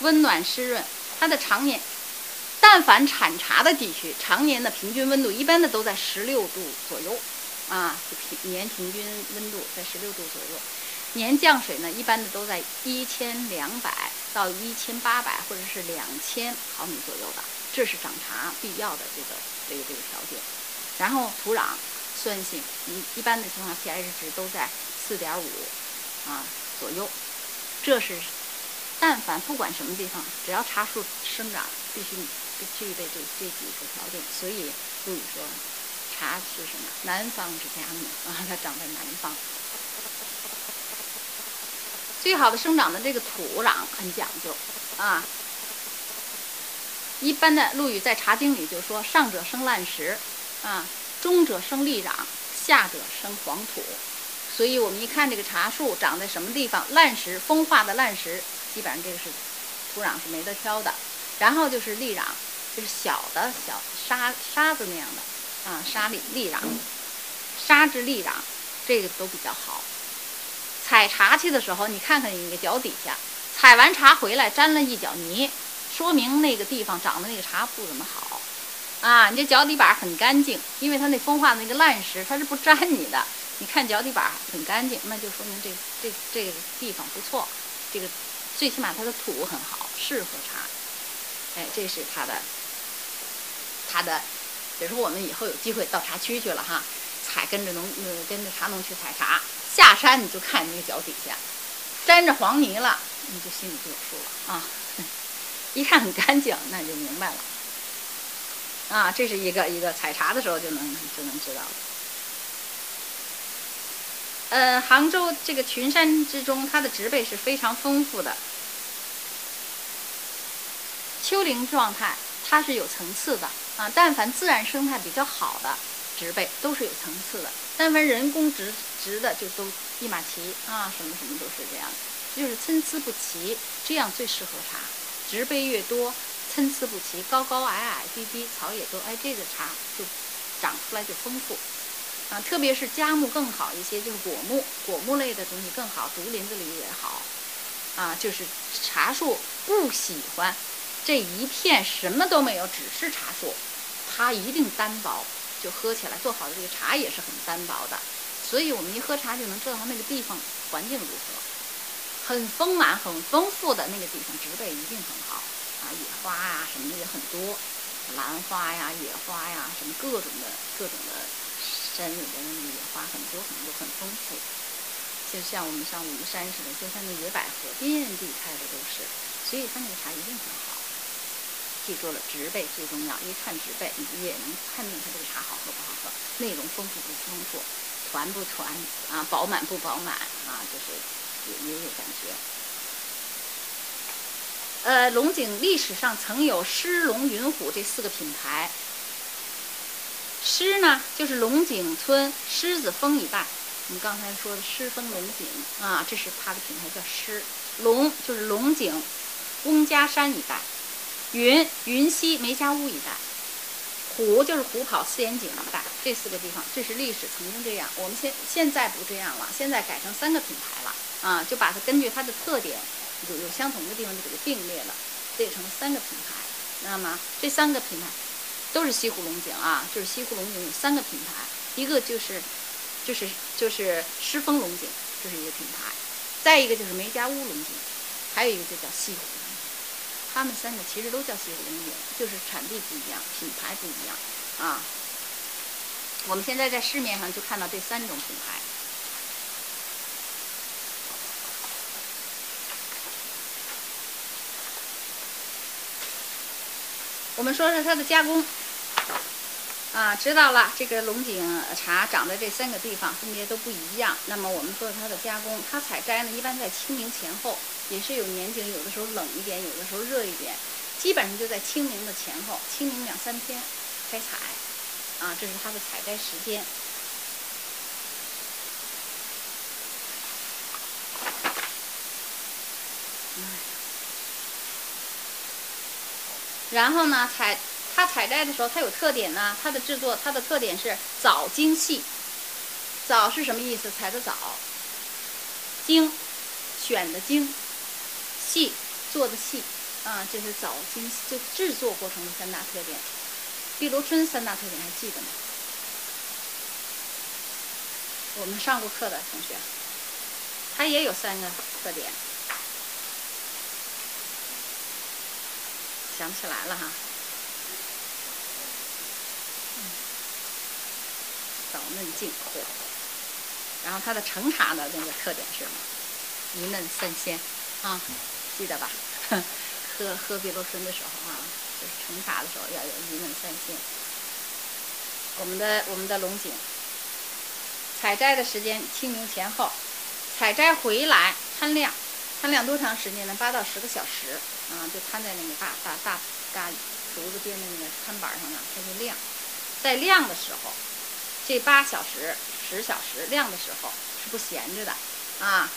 温暖湿润，它的常年，但凡产茶的地区，常年的平均温度一般的都在十六度左右，啊，平年平均温度在十六度左右。年降水呢，一般的都在一千两百到一千八百或者是两千毫米左右的，这是长茶必要的这个这个这个条件。然后土壤酸性，一一般的情况，pH 值都在四点五啊左右。这是但凡不管什么地方，只要茶树生长，必须具备这这几个条件。所以陆羽说，茶是什么？南方之佳木啊，它长在南方。最好的生长的这个土壤很讲究，啊，一般的陆羽在《茶经》里就说：上者生烂石，啊，中者生砾壤，下者生黄土。所以我们一看这个茶树长在什么地方，烂石、风化的烂石，基本上这个是土壤是没得挑的。然后就是砾壤，就是小的小沙沙子那样的，啊，沙砾砾壤，沙质砾壤，这个都比较好。采茶去的时候，你看看你的脚底下，采完茶回来沾了一脚泥，说明那个地方长的那个茶不怎么好，啊，你这脚底板很干净，因为它那风化那个烂石它是不沾你的。你看脚底板很干净，那就说明这这这个地方不错，这个最起码它的土很好，适合茶。哎，这是它的，它的，比如说我们以后有机会到茶区去了哈，采跟着农呃跟着茶农去采茶。下山你就看那个脚底下沾着黄泥了，你就心里就有数了啊！<laughs> 一看很干净，那你就明白了啊！这是一个一个采茶的时候就能就能知道了。呃，杭州这个群山之中，它的植被是非常丰富的，丘陵状态它是有层次的啊。但凡自然生态比较好的植被都是有层次的，但凡人工植。植的就都一马齐啊，什么什么都是这样，就是参差不齐，这样最适合茶。植被越多，参差不齐，高高矮矮，低低，草也多，哎，这个茶就长出来就丰富啊。特别是佳木更好一些，就是果木，果木类的东西更好，竹林子里也好啊。就是茶树不喜欢这一片什么都没有，只是茶树，它一定单薄，就喝起来做好的这个茶也是很单薄的。所以我们一喝茶就能知道它那个地方环境如何，很丰满、很丰富的那个地方植被一定很好啊，野花呀什么的也很多，兰花呀、野花呀，什么各种的、各种的山里边的那个野花很多很多很丰富，就像我们像武夷山似的，就像那野百合遍地开的都是，所以它那个茶一定很好。记住了，植被最重要，一看植被你也能判定它这个茶好喝不好喝，内容丰富不丰富。团不团啊？饱满不饱满啊？就是也也有感觉。呃，龙井历史上曾有狮龙云虎这四个品牌，狮呢，就是龙井村狮子峰一带。我们刚才说的狮峰龙井啊，这是它的品牌叫狮。龙就是龙井，翁家山一带。云云溪梅家坞一带。虎就是虎跑四眼井一带。这四个地方，这是历史曾经这样。我们现现在不这样了，现在改成三个品牌了啊，就把它根据它的特点，有有相同的地方就给它并列了，列成三个品牌。那么这三个品牌。都是西湖龙井啊，就是西湖龙井有三个品牌，一个就是，就是就是狮峰龙井，这是一个品牌，再一个就是梅家坞龙井，还有一个就叫西湖，他们三个其实都叫西湖龙井，就是产地不一样，品牌不一样啊。我们现在在市面上就看到这三种品牌。我们说说它的加工。啊，知道了，这个龙井茶长在这三个地方，分别都不一样。那么我们说它的加工，它采摘呢，一般在清明前后，也是有年景，有的时候冷一点，有的时候热一点，基本上就在清明的前后，清明两三天开采，啊，这是它的采摘时间。然后呢，采。它采摘的时候，它有特点呢。它的制作，它的特点是早精细。早是什么意思？采的早。精，选的精。细，做的细。啊，这是早精，就制作过程的三大特点。碧螺春三大特点还记得吗？我们上过课的同学，它也有三个特点。想不起来了哈。早嫩净厚，然后它的成茶的那个特点是什么？鱼嫩三鲜，啊，记得吧？喝喝碧螺春的时候啊，就是盛茶的时候要有鱼嫩散鲜。我们的我们的龙井，采摘的时间清明前后，采摘回来摊晾，摊晾多长时间呢？八到十个小时，啊，就摊在那个大大大大竹子边的那个摊板上呢，它就晾。在晾的时候。这八小时、十小时晾的时候是不闲着的，啊，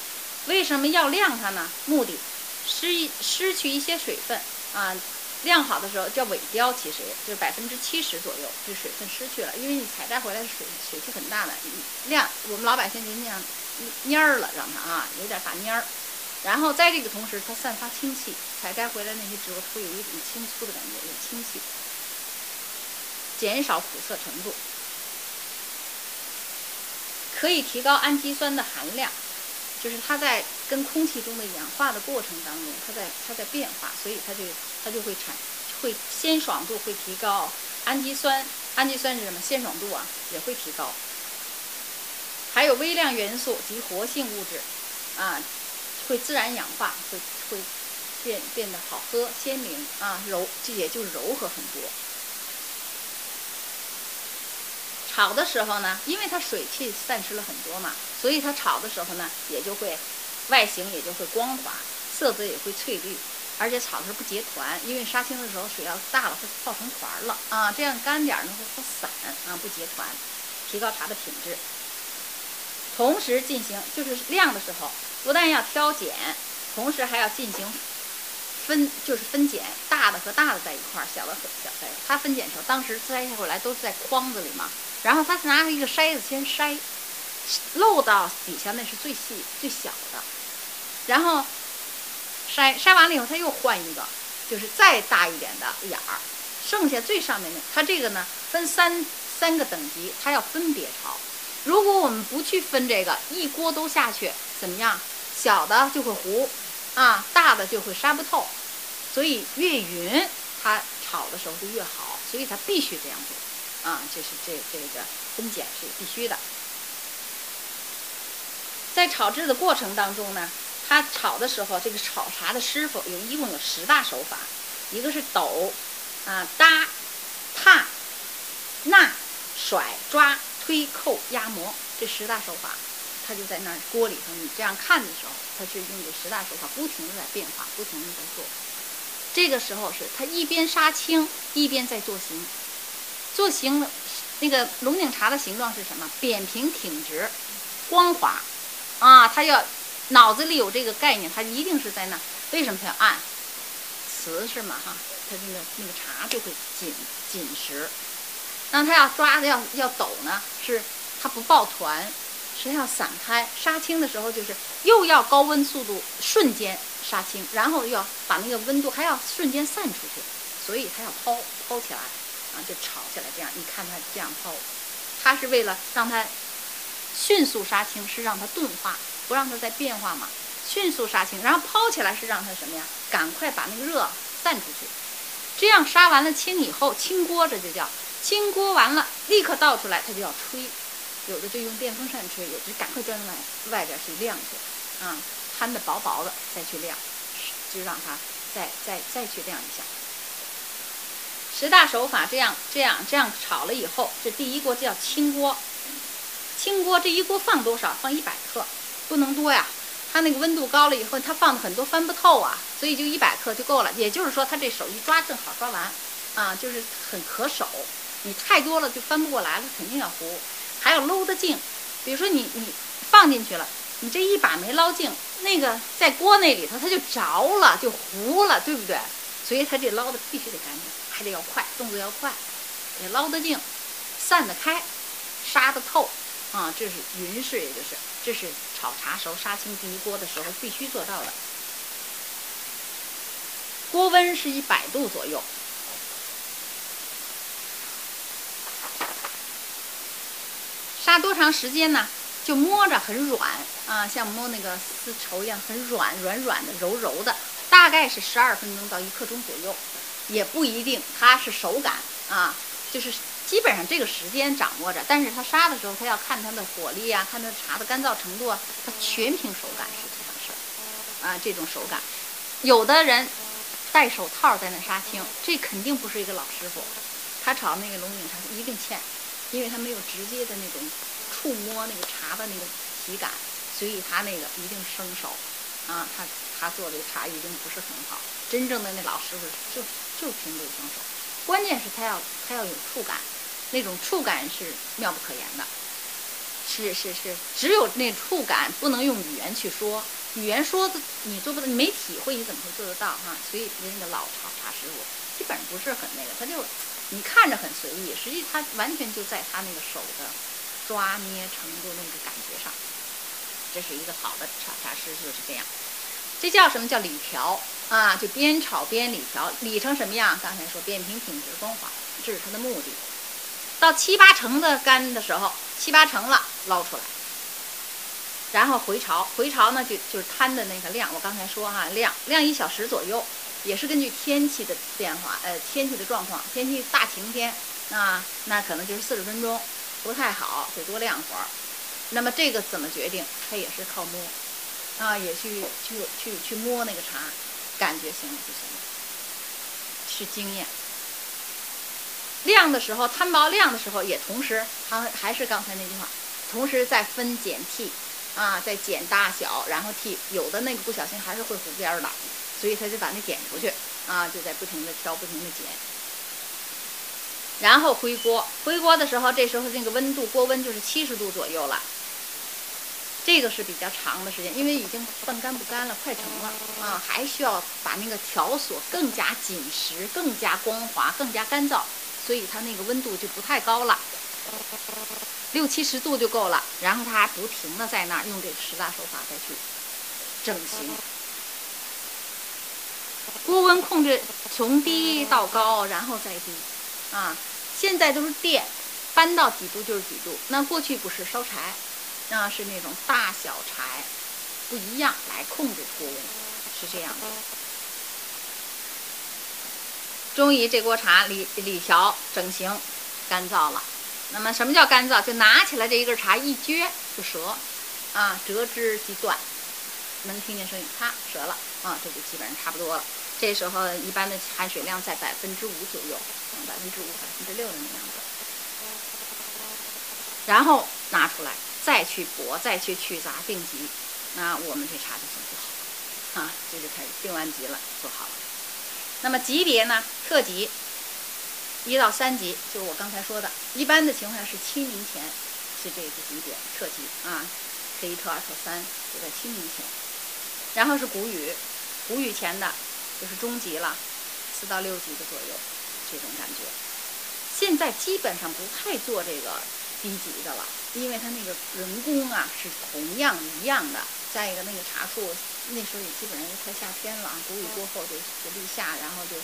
为什么要晾它呢？目的失失去一些水分啊，晾好的时候叫萎凋，其实就是百分之七十左右，这水分失去了，因为你采摘回来的水水气很大的，晾我们老百姓就那样蔫儿了，让它啊有点发蔫儿，然后在这个同时它散发清气，采摘回来那些植物会有一种清粗的感觉，有清气，减少苦涩程度。可以提高氨基酸的含量，就是它在跟空气中的氧化的过程当中，它在它在变化，所以它就它就会产会鲜爽度会提高，氨基酸氨基酸是什么？鲜爽度啊也会提高。还有微量元素及活性物质，啊，会自然氧化，会会变变得好喝鲜明啊柔，这也就柔和很多。炒的时候呢，因为它水汽散失了很多嘛，所以它炒的时候呢，也就会外形也就会光滑，色泽也会翠绿，而且炒的时候不结团，因为杀青的时候水要大了会泡成团了啊，这样干点儿呢会不散啊，不结团，提高茶的品质。同时进行就是晾的时候，不但要挑拣，同时还要进行分，就是分拣，大的和大的在一块儿，小的和小的。它分拣时候，当时摘下回来都是在筐子里嘛。然后他拿一个筛子先筛，漏到底下那是最细最小的，然后筛筛完了以后他又换一个，就是再大一点的眼儿，剩下最上面的，它这个呢分三三个等级，它要分别炒。如果我们不去分这个，一锅都下去，怎么样？小的就会糊，啊，大的就会筛不透，所以越匀它炒的时候就越好，所以它必须这样做。啊，就是这这个分拣是必须的。在炒制的过程当中呢，他炒的时候，这个炒茶的师傅有一共有十大手法，一个是抖，啊搭，踏，纳，甩，抓，推，扣，压磨，这十大手法，他就在那儿锅里头，你这样看的时候，他是用这十大手法不停的在变化，不停的在做。这个时候是他一边杀青，一边在做形。做形，那个龙井茶的形状是什么？扁平挺直，光滑，啊，他要脑子里有这个概念，他一定是在那。为什么他要按？瓷是嘛哈，他那个那个茶就会紧紧实。那他要抓的要要抖呢，是它不抱团，是要散开。杀青的时候就是又要高温速度瞬间杀青，然后要把那个温度还要瞬间散出去，所以它要抛抛起来，啊，就炒起来。这样你看它这样抛，它是为了让它迅速杀青，是让它钝化，不让它再变化嘛。迅速杀青，然后抛起来是让它什么呀？赶快把那个热散出去。这样杀完了青以后，清锅这就叫清锅完了，立刻倒出来，它就要吹。有的就用电风扇吹，有的赶快转外外边去晾去，啊，摊的薄薄的再去晾，就让它再再再去晾一下。十大手法这样这样这样炒了以后，这第一锅叫清锅。清锅这一锅放多少？放一百克，不能多呀。它那个温度高了以后，它放的很多翻不透啊，所以就一百克就够了。也就是说，它这手一抓正好抓完，啊，就是很可手。你太多了就翻不过来了，肯定要糊。还要搂得净，比如说你你放进去了，你这一把没捞净，那个在锅那里头它就着了，就糊了，对不对？所以它这捞的必须得干净，还得要快，动作要快，得捞得净，散得开，杀得透。啊，这是匀式，也就是这是炒茶时候杀青第一锅的时候必须做到的。锅温是一百度左右。杀多长时间呢？就摸着很软啊，像摸那个丝绸一样，很软软软的、柔柔的，大概是十二分钟到一刻钟左右，也不一定，它是手感啊，就是。基本上这个时间掌握着，但是它杀的时候，它要看它的火力啊，看它茶的干燥程度啊，它全凭手感是这回事儿啊。这种手感，有的人戴手套在那杀青，这肯定不是一个老师傅。他炒那个龙井茶一定欠，因为他没有直接的那种触摸那个茶的那个体感，所以他那个一定生手啊。他他做的茶一定不是很好。真正的那老师傅就就凭这个生手，关键是他要他要有触感。那种触感是妙不可言的，是是是，只有那触感不能用语言去说，语言说的你做不到，你没体会你怎么会做得到哈？所以人家老茶茶师傅基本上不是很那个，他就你看着很随意，实际他完全就在他那个手的抓捏程度那个感觉上，这是一个好的茶茶师就是这样，这叫什么叫理条啊？就边炒边理条，理成什么样？刚才说扁平挺直光滑，这是它的目的。到七八成的干的时候，七八成了捞出来，然后回潮。回潮呢，就就是摊的那个量。我刚才说哈，晾晾一小时左右，也是根据天气的变化，呃，天气的状况。天气大晴天，啊，那可能就是四十分钟，不太好，得多晾会儿。那么这个怎么决定？它也是靠摸，啊，也去去去去摸那个茶，感觉行了就行了，是经验。晾的时候，摊薄晾的时候，也同时还还是刚才那句话，同时在分剪剔，啊，在剪大小，然后剔，有的那个不小心还是会糊边儿的，所以他就把那剪出去，啊，就在不停的挑，不停的剪，然后回锅，回锅的时候，这时候那个温度，锅温就是七十度左右了，这个是比较长的时间，因为已经半干不干了，快成了，啊，还需要把那个条索更加紧实，更加光滑，更加干燥。所以它那个温度就不太高了，六七十度就够了。然后它还不停的在那儿用这个十大手法再去整形。锅温控制从低到高，然后再低，啊，现在都是电，搬到几度就是几度。那过去不是烧柴，那是那种大小柴不一样来控制锅温，是这样的。终于这锅茶理理条整形干燥了，那么什么叫干燥？就拿起来这一根茶一撅就折，啊，折枝即断，能听见声音，啪折了，啊，这就基本上差不多了。这时候一般的含水量在百分之五左右，百分之五、百分之六的那样子。然后拿出来再去搏，再去去杂定级，那我们这茶就算做好了，啊，这就开始定完级了，做好了。那么级别呢？特级，一到三级就是我刚才说的，一般的情况下是清明前是这个级别特级啊，特一、特二、特三就在清明前，然后是谷雨，谷雨前的就是中级了，四到六级的左右这种感觉。现在基本上不太做这个低级的了，因为它那个人工啊是同样一样的。再一个那个茶树那时候也基本上快夏天了，谷雨过后就就立夏，然后就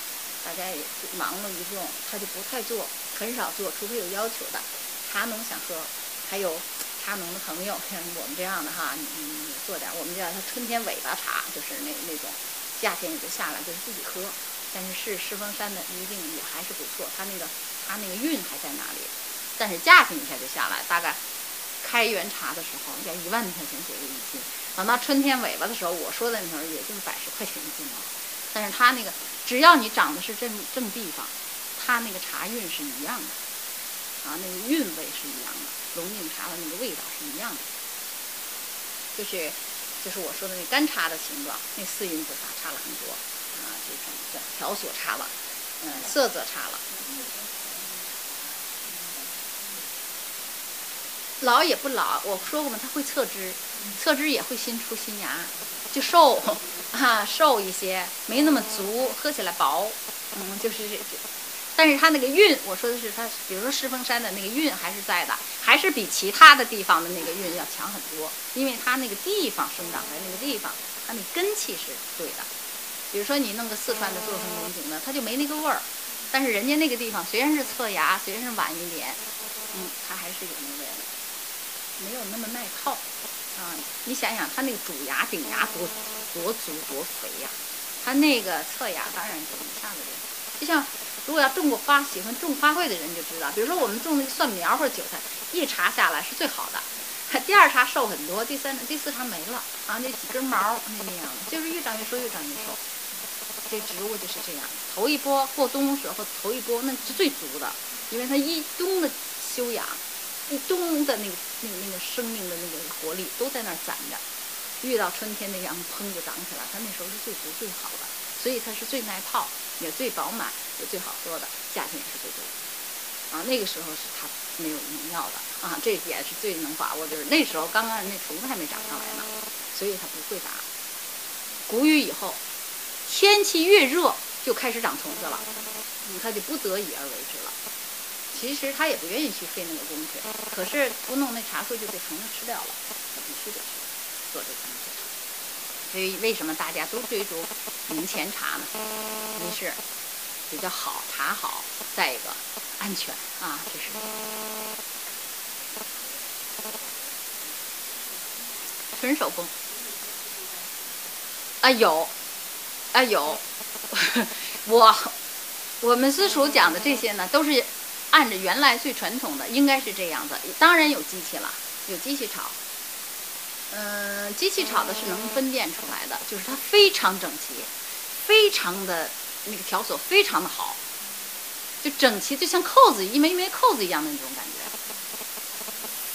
大家也忙了一种，他就不太做，很少做，除非有要求的。茶农想喝，还有茶农的朋友，像我们这样的哈，你你做点，我们叫它春天尾巴茶，就是那那种，夏天也就下来就是自己喝。但是是狮峰山的一定也还是不错，它那个它那个韵还在那里，但是价钱一下就下来，大概开元茶的时候要一万块钱左右一斤。等到春天尾巴的时候，我说的那时候也就是百十块钱一斤了。但是它那个，只要你长的是正正地方，它那个茶韵是一样的，啊，那个韵味是一样的，龙井茶的那个味道是一样的。就是，就是我说的那干茶的形状，那四音子茶差了很多，啊，这种的条索差了，嗯，色泽差了。老也不老，我说过嘛，它会侧枝，侧枝也会新出新芽，就瘦，<laughs> 啊，瘦一些，没那么足，喝起来薄，嗯，就是这，但是它那个韵，我说的是它，比如说狮峰山的那个韵还是在的，还是比其他的地方的那个韵要强很多，因为它那个地方生长在那个地方，它那根气是对的。比如说你弄个四川的做成龙井的，它就没那个味儿，但是人家那个地方虽然是侧芽，虽然是晚一点，嗯，它还是有那味的。没有那么耐泡，啊，你想想它那个主芽顶芽多多足多肥呀，它那个侧芽当然就一下子就，就像如果要种过花，喜欢种花卉的人就知道，比如说我们种那个蒜苗或者韭菜，一茬下来是最好的，<laughs> 第二茬瘦很多，第三第四茬没了，啊，那几根毛那那样的，就是越长越瘦越长越瘦，这植物就是这样，头一波过冬时候头一波那是最足的，因为它一冬的休养。一冬的那个、那个、那个生命的那个活力都在那儿攒着，遇到春天那样砰就长起来，它那时候是最足最好的，所以它是最耐泡，也最饱满，也最好喝的，价钱也是最多的。啊，那个时候是它没有农药的啊，这一点是最能把握，就是那时候刚刚那虫子还没长上来呢，所以它不会打。谷雨以后，天气越热就开始长虫子了，它就不得已而为之了。其实他也不愿意去费那个功夫，可是不弄那茶树就被虫子吃掉了，他必须得去做这个。所以为什么大家都追逐明前茶呢？一是比较好，茶好；再一个安全啊，这是。纯手工啊有啊有，<laughs> 我我们私塾讲的这些呢都是。按着原来最传统的应该是这样的，当然有机器了，有机器炒。嗯，机器炒的是能分辨出来的，就是它非常整齐，非常的那个条索非常的好，就整齐，就像扣子一枚一枚扣子一样的那种感觉。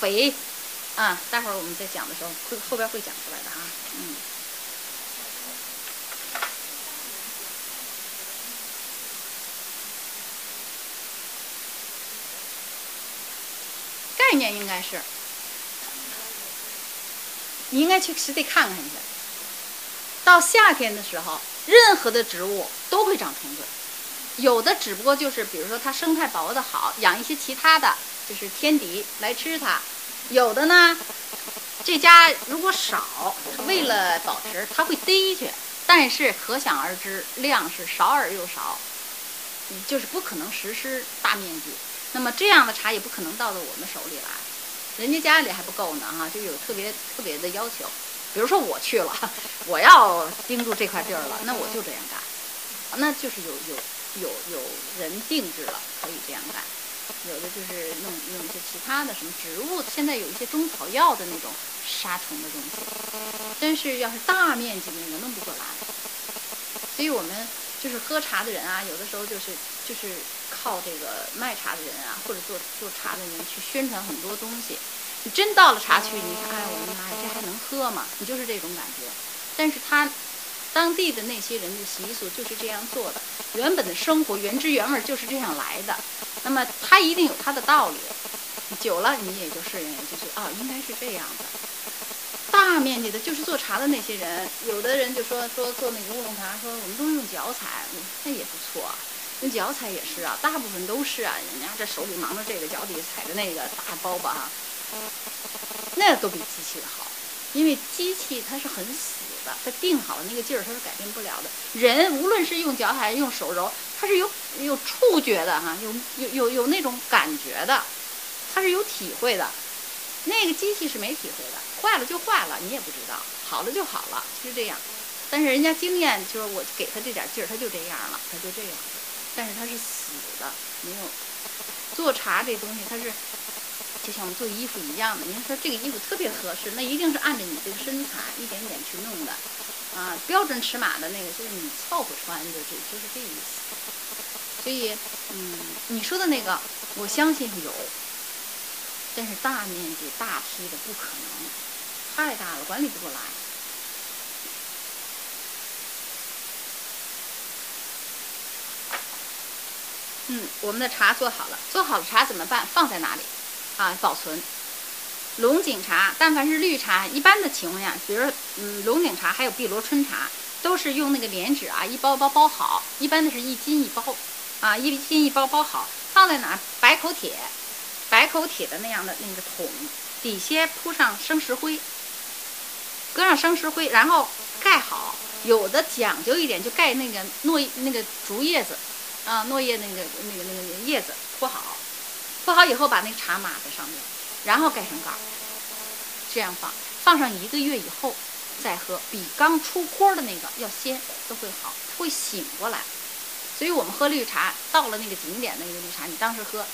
肥，啊，待会儿我们在讲的时候会后边会讲出来的啊，嗯。概念应该是，你应该去实地看看去。到夏天的时候，任何的植物都会长虫子，有的只不过就是，比如说它生态保护的好，养一些其他的就是天敌来吃它；有的呢，这家如果少，为了保持，它会逮去。但是可想而知，量是少而又少，就是不可能实施大面积。那么这样的茶也不可能到到我们手里来，人家家里还不够呢哈，就有特别特别的要求。比如说我去了，<laughs> 我要盯住这块地儿了，那我就这样干，那就是有有有有人定制了，可以这样干。有的就是弄弄一些其他的什么植物，现在有一些中草药的那种杀虫的东西，真是要是大面积的那个弄不过来。所以我们就是喝茶的人啊，有的时候就是就是。靠这个卖茶的人啊，或者做做茶的人去宣传很多东西。你真到了茶区，你看，哎，我们哎，这还能喝吗？你就是这种感觉。但是他当地的那些人的习俗就是这样做的，原本的生活原汁原味就是这样来的。那么它一定有它的道理，久了你也就适应，就是啊，应该是这样的。大面积的，就是做茶的那些人，有的人就说说做那个乌龙茶，说我们都用脚踩，那也不错。用脚踩也是啊，大部分都是啊，人家这手里忙着这个，脚底下踩着那个大包吧哈，那都比机器的好，因为机器它是很死的，它定好了那个劲儿，它是改变不了的。人无论是用脚还是用手揉，它是有有触觉的哈，有有有有那种感觉的，它是有体会的。那个机器是没体会的，坏了就坏了，你也不知道；好了就好了，是这样。但是人家经验就是我给他这点劲儿，他就这样了，他就这样。但是它是死的，没有做茶这东西，它是就像我们做衣服一样的。您说这个衣服特别合适，那一定是按照你这个身材一点点去弄的啊。标准尺码的那个就是你凑合穿，就这就是这意思。所以，嗯，你说的那个，我相信有，但是大面积大批的不可能，太大了，管理不过来。嗯，我们的茶做好了，做好了茶怎么办？放在哪里？啊，保存。龙井茶，但凡是绿茶，一般的情况下，比如嗯龙井茶还有碧螺春茶，都是用那个莲纸啊，一包包包好，一般的是一斤一包，啊一斤一包包好，放在哪？白口铁，白口铁的那样的那个桶，底下铺上生石灰，搁上生石灰，然后盖好。有的讲究一点，就盖那个糯那个竹叶子。啊，落叶那个、那个、那个叶子铺好，铺好以后把那个茶码在上面，然后盖上盖儿，这样放，放上一个月以后再喝，比刚出锅的那个要鲜，都会好，会醒过来。所以我们喝绿茶，到了那个景点的那个绿茶，你当时喝，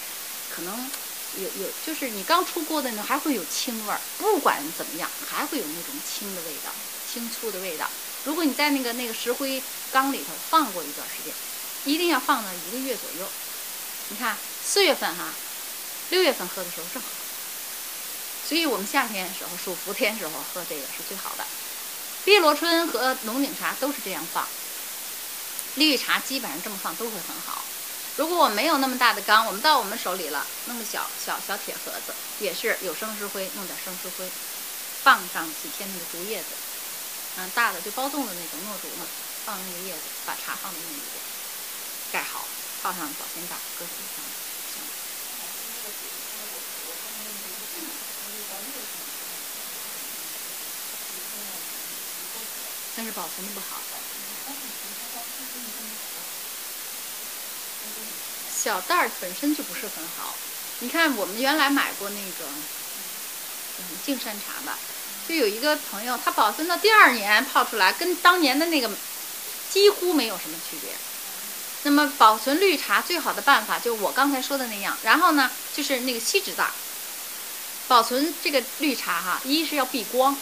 可能有有，就是你刚出锅的那还会有青味儿，不管怎么样，还会有那种青的味道，青醋的味道。如果你在那个那个石灰缸里头放过一段时间。一定要放到一个月左右。你看四月份哈，六月份喝的时候正好。所以我们夏天时候，数伏天时候喝这个是最好的。碧螺春和龙井茶都是这样放。绿茶基本上这么放都会很好。如果我没有那么大的缸，我们到我们手里了，那么小小小铁盒子，也是有生石灰，弄点生石灰，放上几片那个竹叶子，嗯，大的就包粽的那种糯竹嘛，放那个叶子，把茶放在那里边。盖好，套上保鲜袋，搁冰箱里。但是保存的不好。小袋儿本身就不是很好。你看，我们原来买过那个，嗯，净山茶吧，就有一个朋友，他保存到第二年泡出来，跟当年的那个几乎没有什么区别。那么保存绿茶最好的办法就我刚才说的那样，然后呢就是那个锡纸袋。保存这个绿茶哈，一是要避光，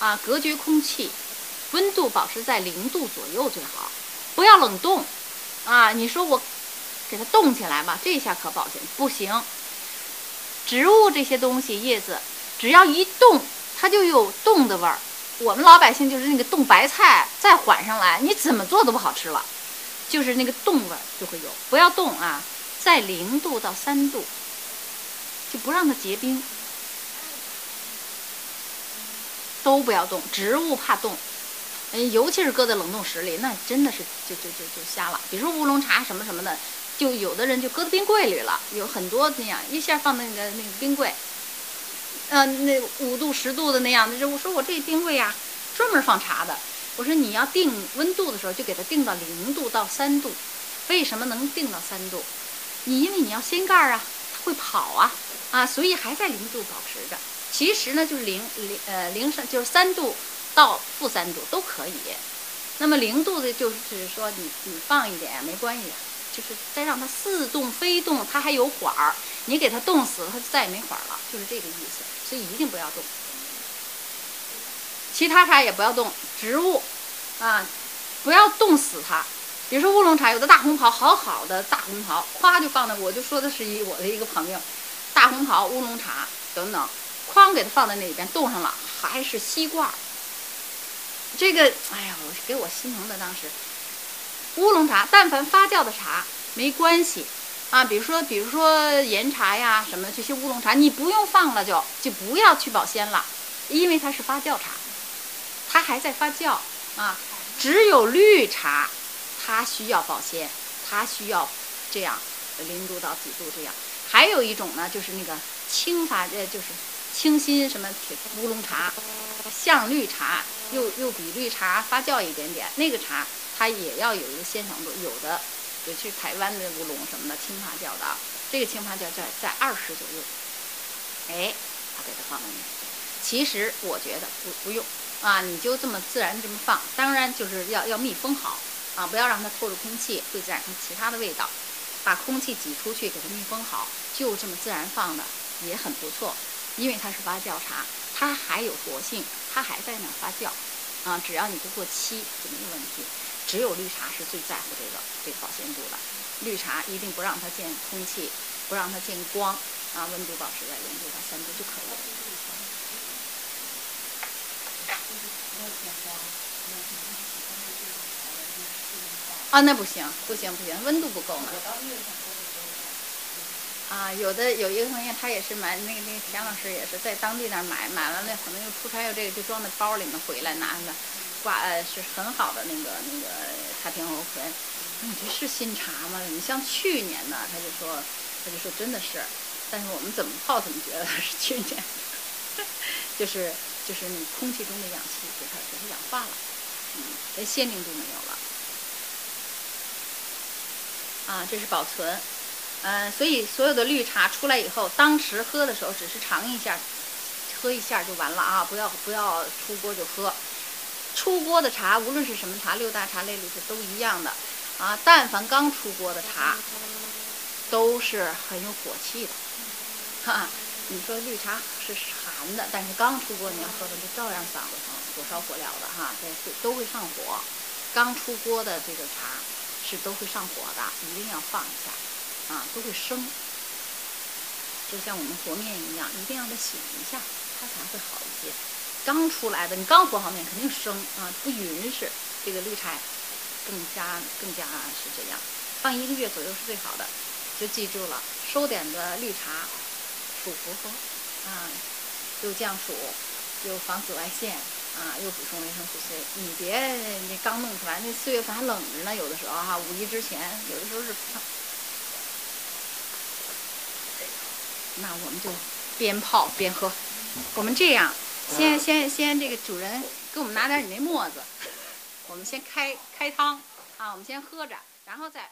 啊隔绝空气，温度保持在零度左右最好，不要冷冻，啊你说我给它冻起来吧，这下可保鲜不行。植物这些东西叶子只要一冻，它就有冻的味儿。我们老百姓就是那个冻白菜再缓上来，你怎么做都不好吃了。就是那个冻味就会有，不要冻啊，在零度到三度，就不让它结冰，都不要冻。植物怕冻，尤其是搁在冷冻室里，那真的是就就就就瞎了。比如说乌龙茶什么什么的，就有的人就搁在冰柜里了，有很多那样一下放那个那个冰柜，嗯，那五度十度的那样的，就我说我这冰柜呀，专门放茶的。我说你要定温度的时候，就给它定到零度到三度。为什么能定到三度？你因为你要掀盖儿啊，它会跑啊，啊，所以还在零度保持着。其实呢，就是零零呃零上就是三度到负三度都可以。那么零度的就是说你你放一点没关系，就是再让它似动非动，它还有缓儿。你给它冻死了，它就再也没缓儿了，就是这个意思。所以一定不要动。其他茶也不要动，植物，啊，不要冻死它。比如说乌龙茶，有的大红袍，好好的大红袍，咵就放那，我就说的是一我的一个朋友，大红袍乌龙茶等等，哐给它放在那里边冻上了，还是锡罐，这个，哎呀，我给我心疼的当时。乌龙茶，但凡发酵的茶没关系啊，比如说，比如说岩茶呀什么这些乌龙茶，你不用放了就就不要去保鲜了，因为它是发酵茶，它还在发酵啊。只有绿茶，它需要保鲜，它需要这样零度到几度这样。还有一种呢，就是那个清发呃，就是清新什么铁乌龙茶，像绿茶又又比绿茶发酵一点点，那个茶。它也要有一个鲜爽度，有的，尤其台湾的乌龙什么的，轻发酵的，这个轻发酵在在二十左右，哎，它给它放在那。其实我觉得不不用啊，你就这么自然这么放，当然就是要要密封好啊，不要让它透着空气，会产生其他的味道。把空气挤出去，给它密封好，就这么自然放的也很不错，因为它是发酵茶，它还有活性，它还在那发酵啊，只要你不过期就没有问题。只有绿茶是最在乎这个这个保鲜度的，绿茶一定不让它见空气，不让它见光，啊，温度保持在零度到三度就可以了。啊，那不行，不行不行，温度不够呢。啊，有的有一个同学他也是买那个那个田老师也是在当地那儿买，买完了可能又出差又这个就装在包里面回来拿的。挂呃是很好的那个那个太平猴醇，你这是新茶吗？你像去年的，他就说他就说真的是，但是我们怎么泡怎么觉得是去年，<laughs> 就是就是你空气中的氧气给它给它氧化了，嗯，连鲜明度没有了。啊，这是保存，嗯，所以所有的绿茶出来以后，当时喝的时候只是尝一下，喝一下就完了啊，不要不要出锅就喝。出锅的茶，无论是什么茶，六大茶类里头都一样的，啊，但凡刚出锅的茶，都是很有火气的，哈。你说绿茶是寒的，但是刚出锅你要喝的，就照样嗓子疼，火烧火燎的哈，都会都会上火。刚出锅的这个茶是都会上火的，一定要放一下，啊，都会生。就像我们和面一样，一定要它醒一下，它才会好一些。刚出来的，你刚和好面肯定生啊，不匀实。这个绿茶更加更加是这样，放一个月左右是最好的。就记住了，收点的绿茶，暑服喝啊，又降暑，又防紫外线啊，又补充维生素 C。你别你刚弄出来，那四月份还冷着呢，有的时候哈，五一之前，有的时候是。那我们就边泡边喝，我们这样。先先先，这个主人给我们拿点你那沫子，我们先开开汤啊，我们先喝着，然后再。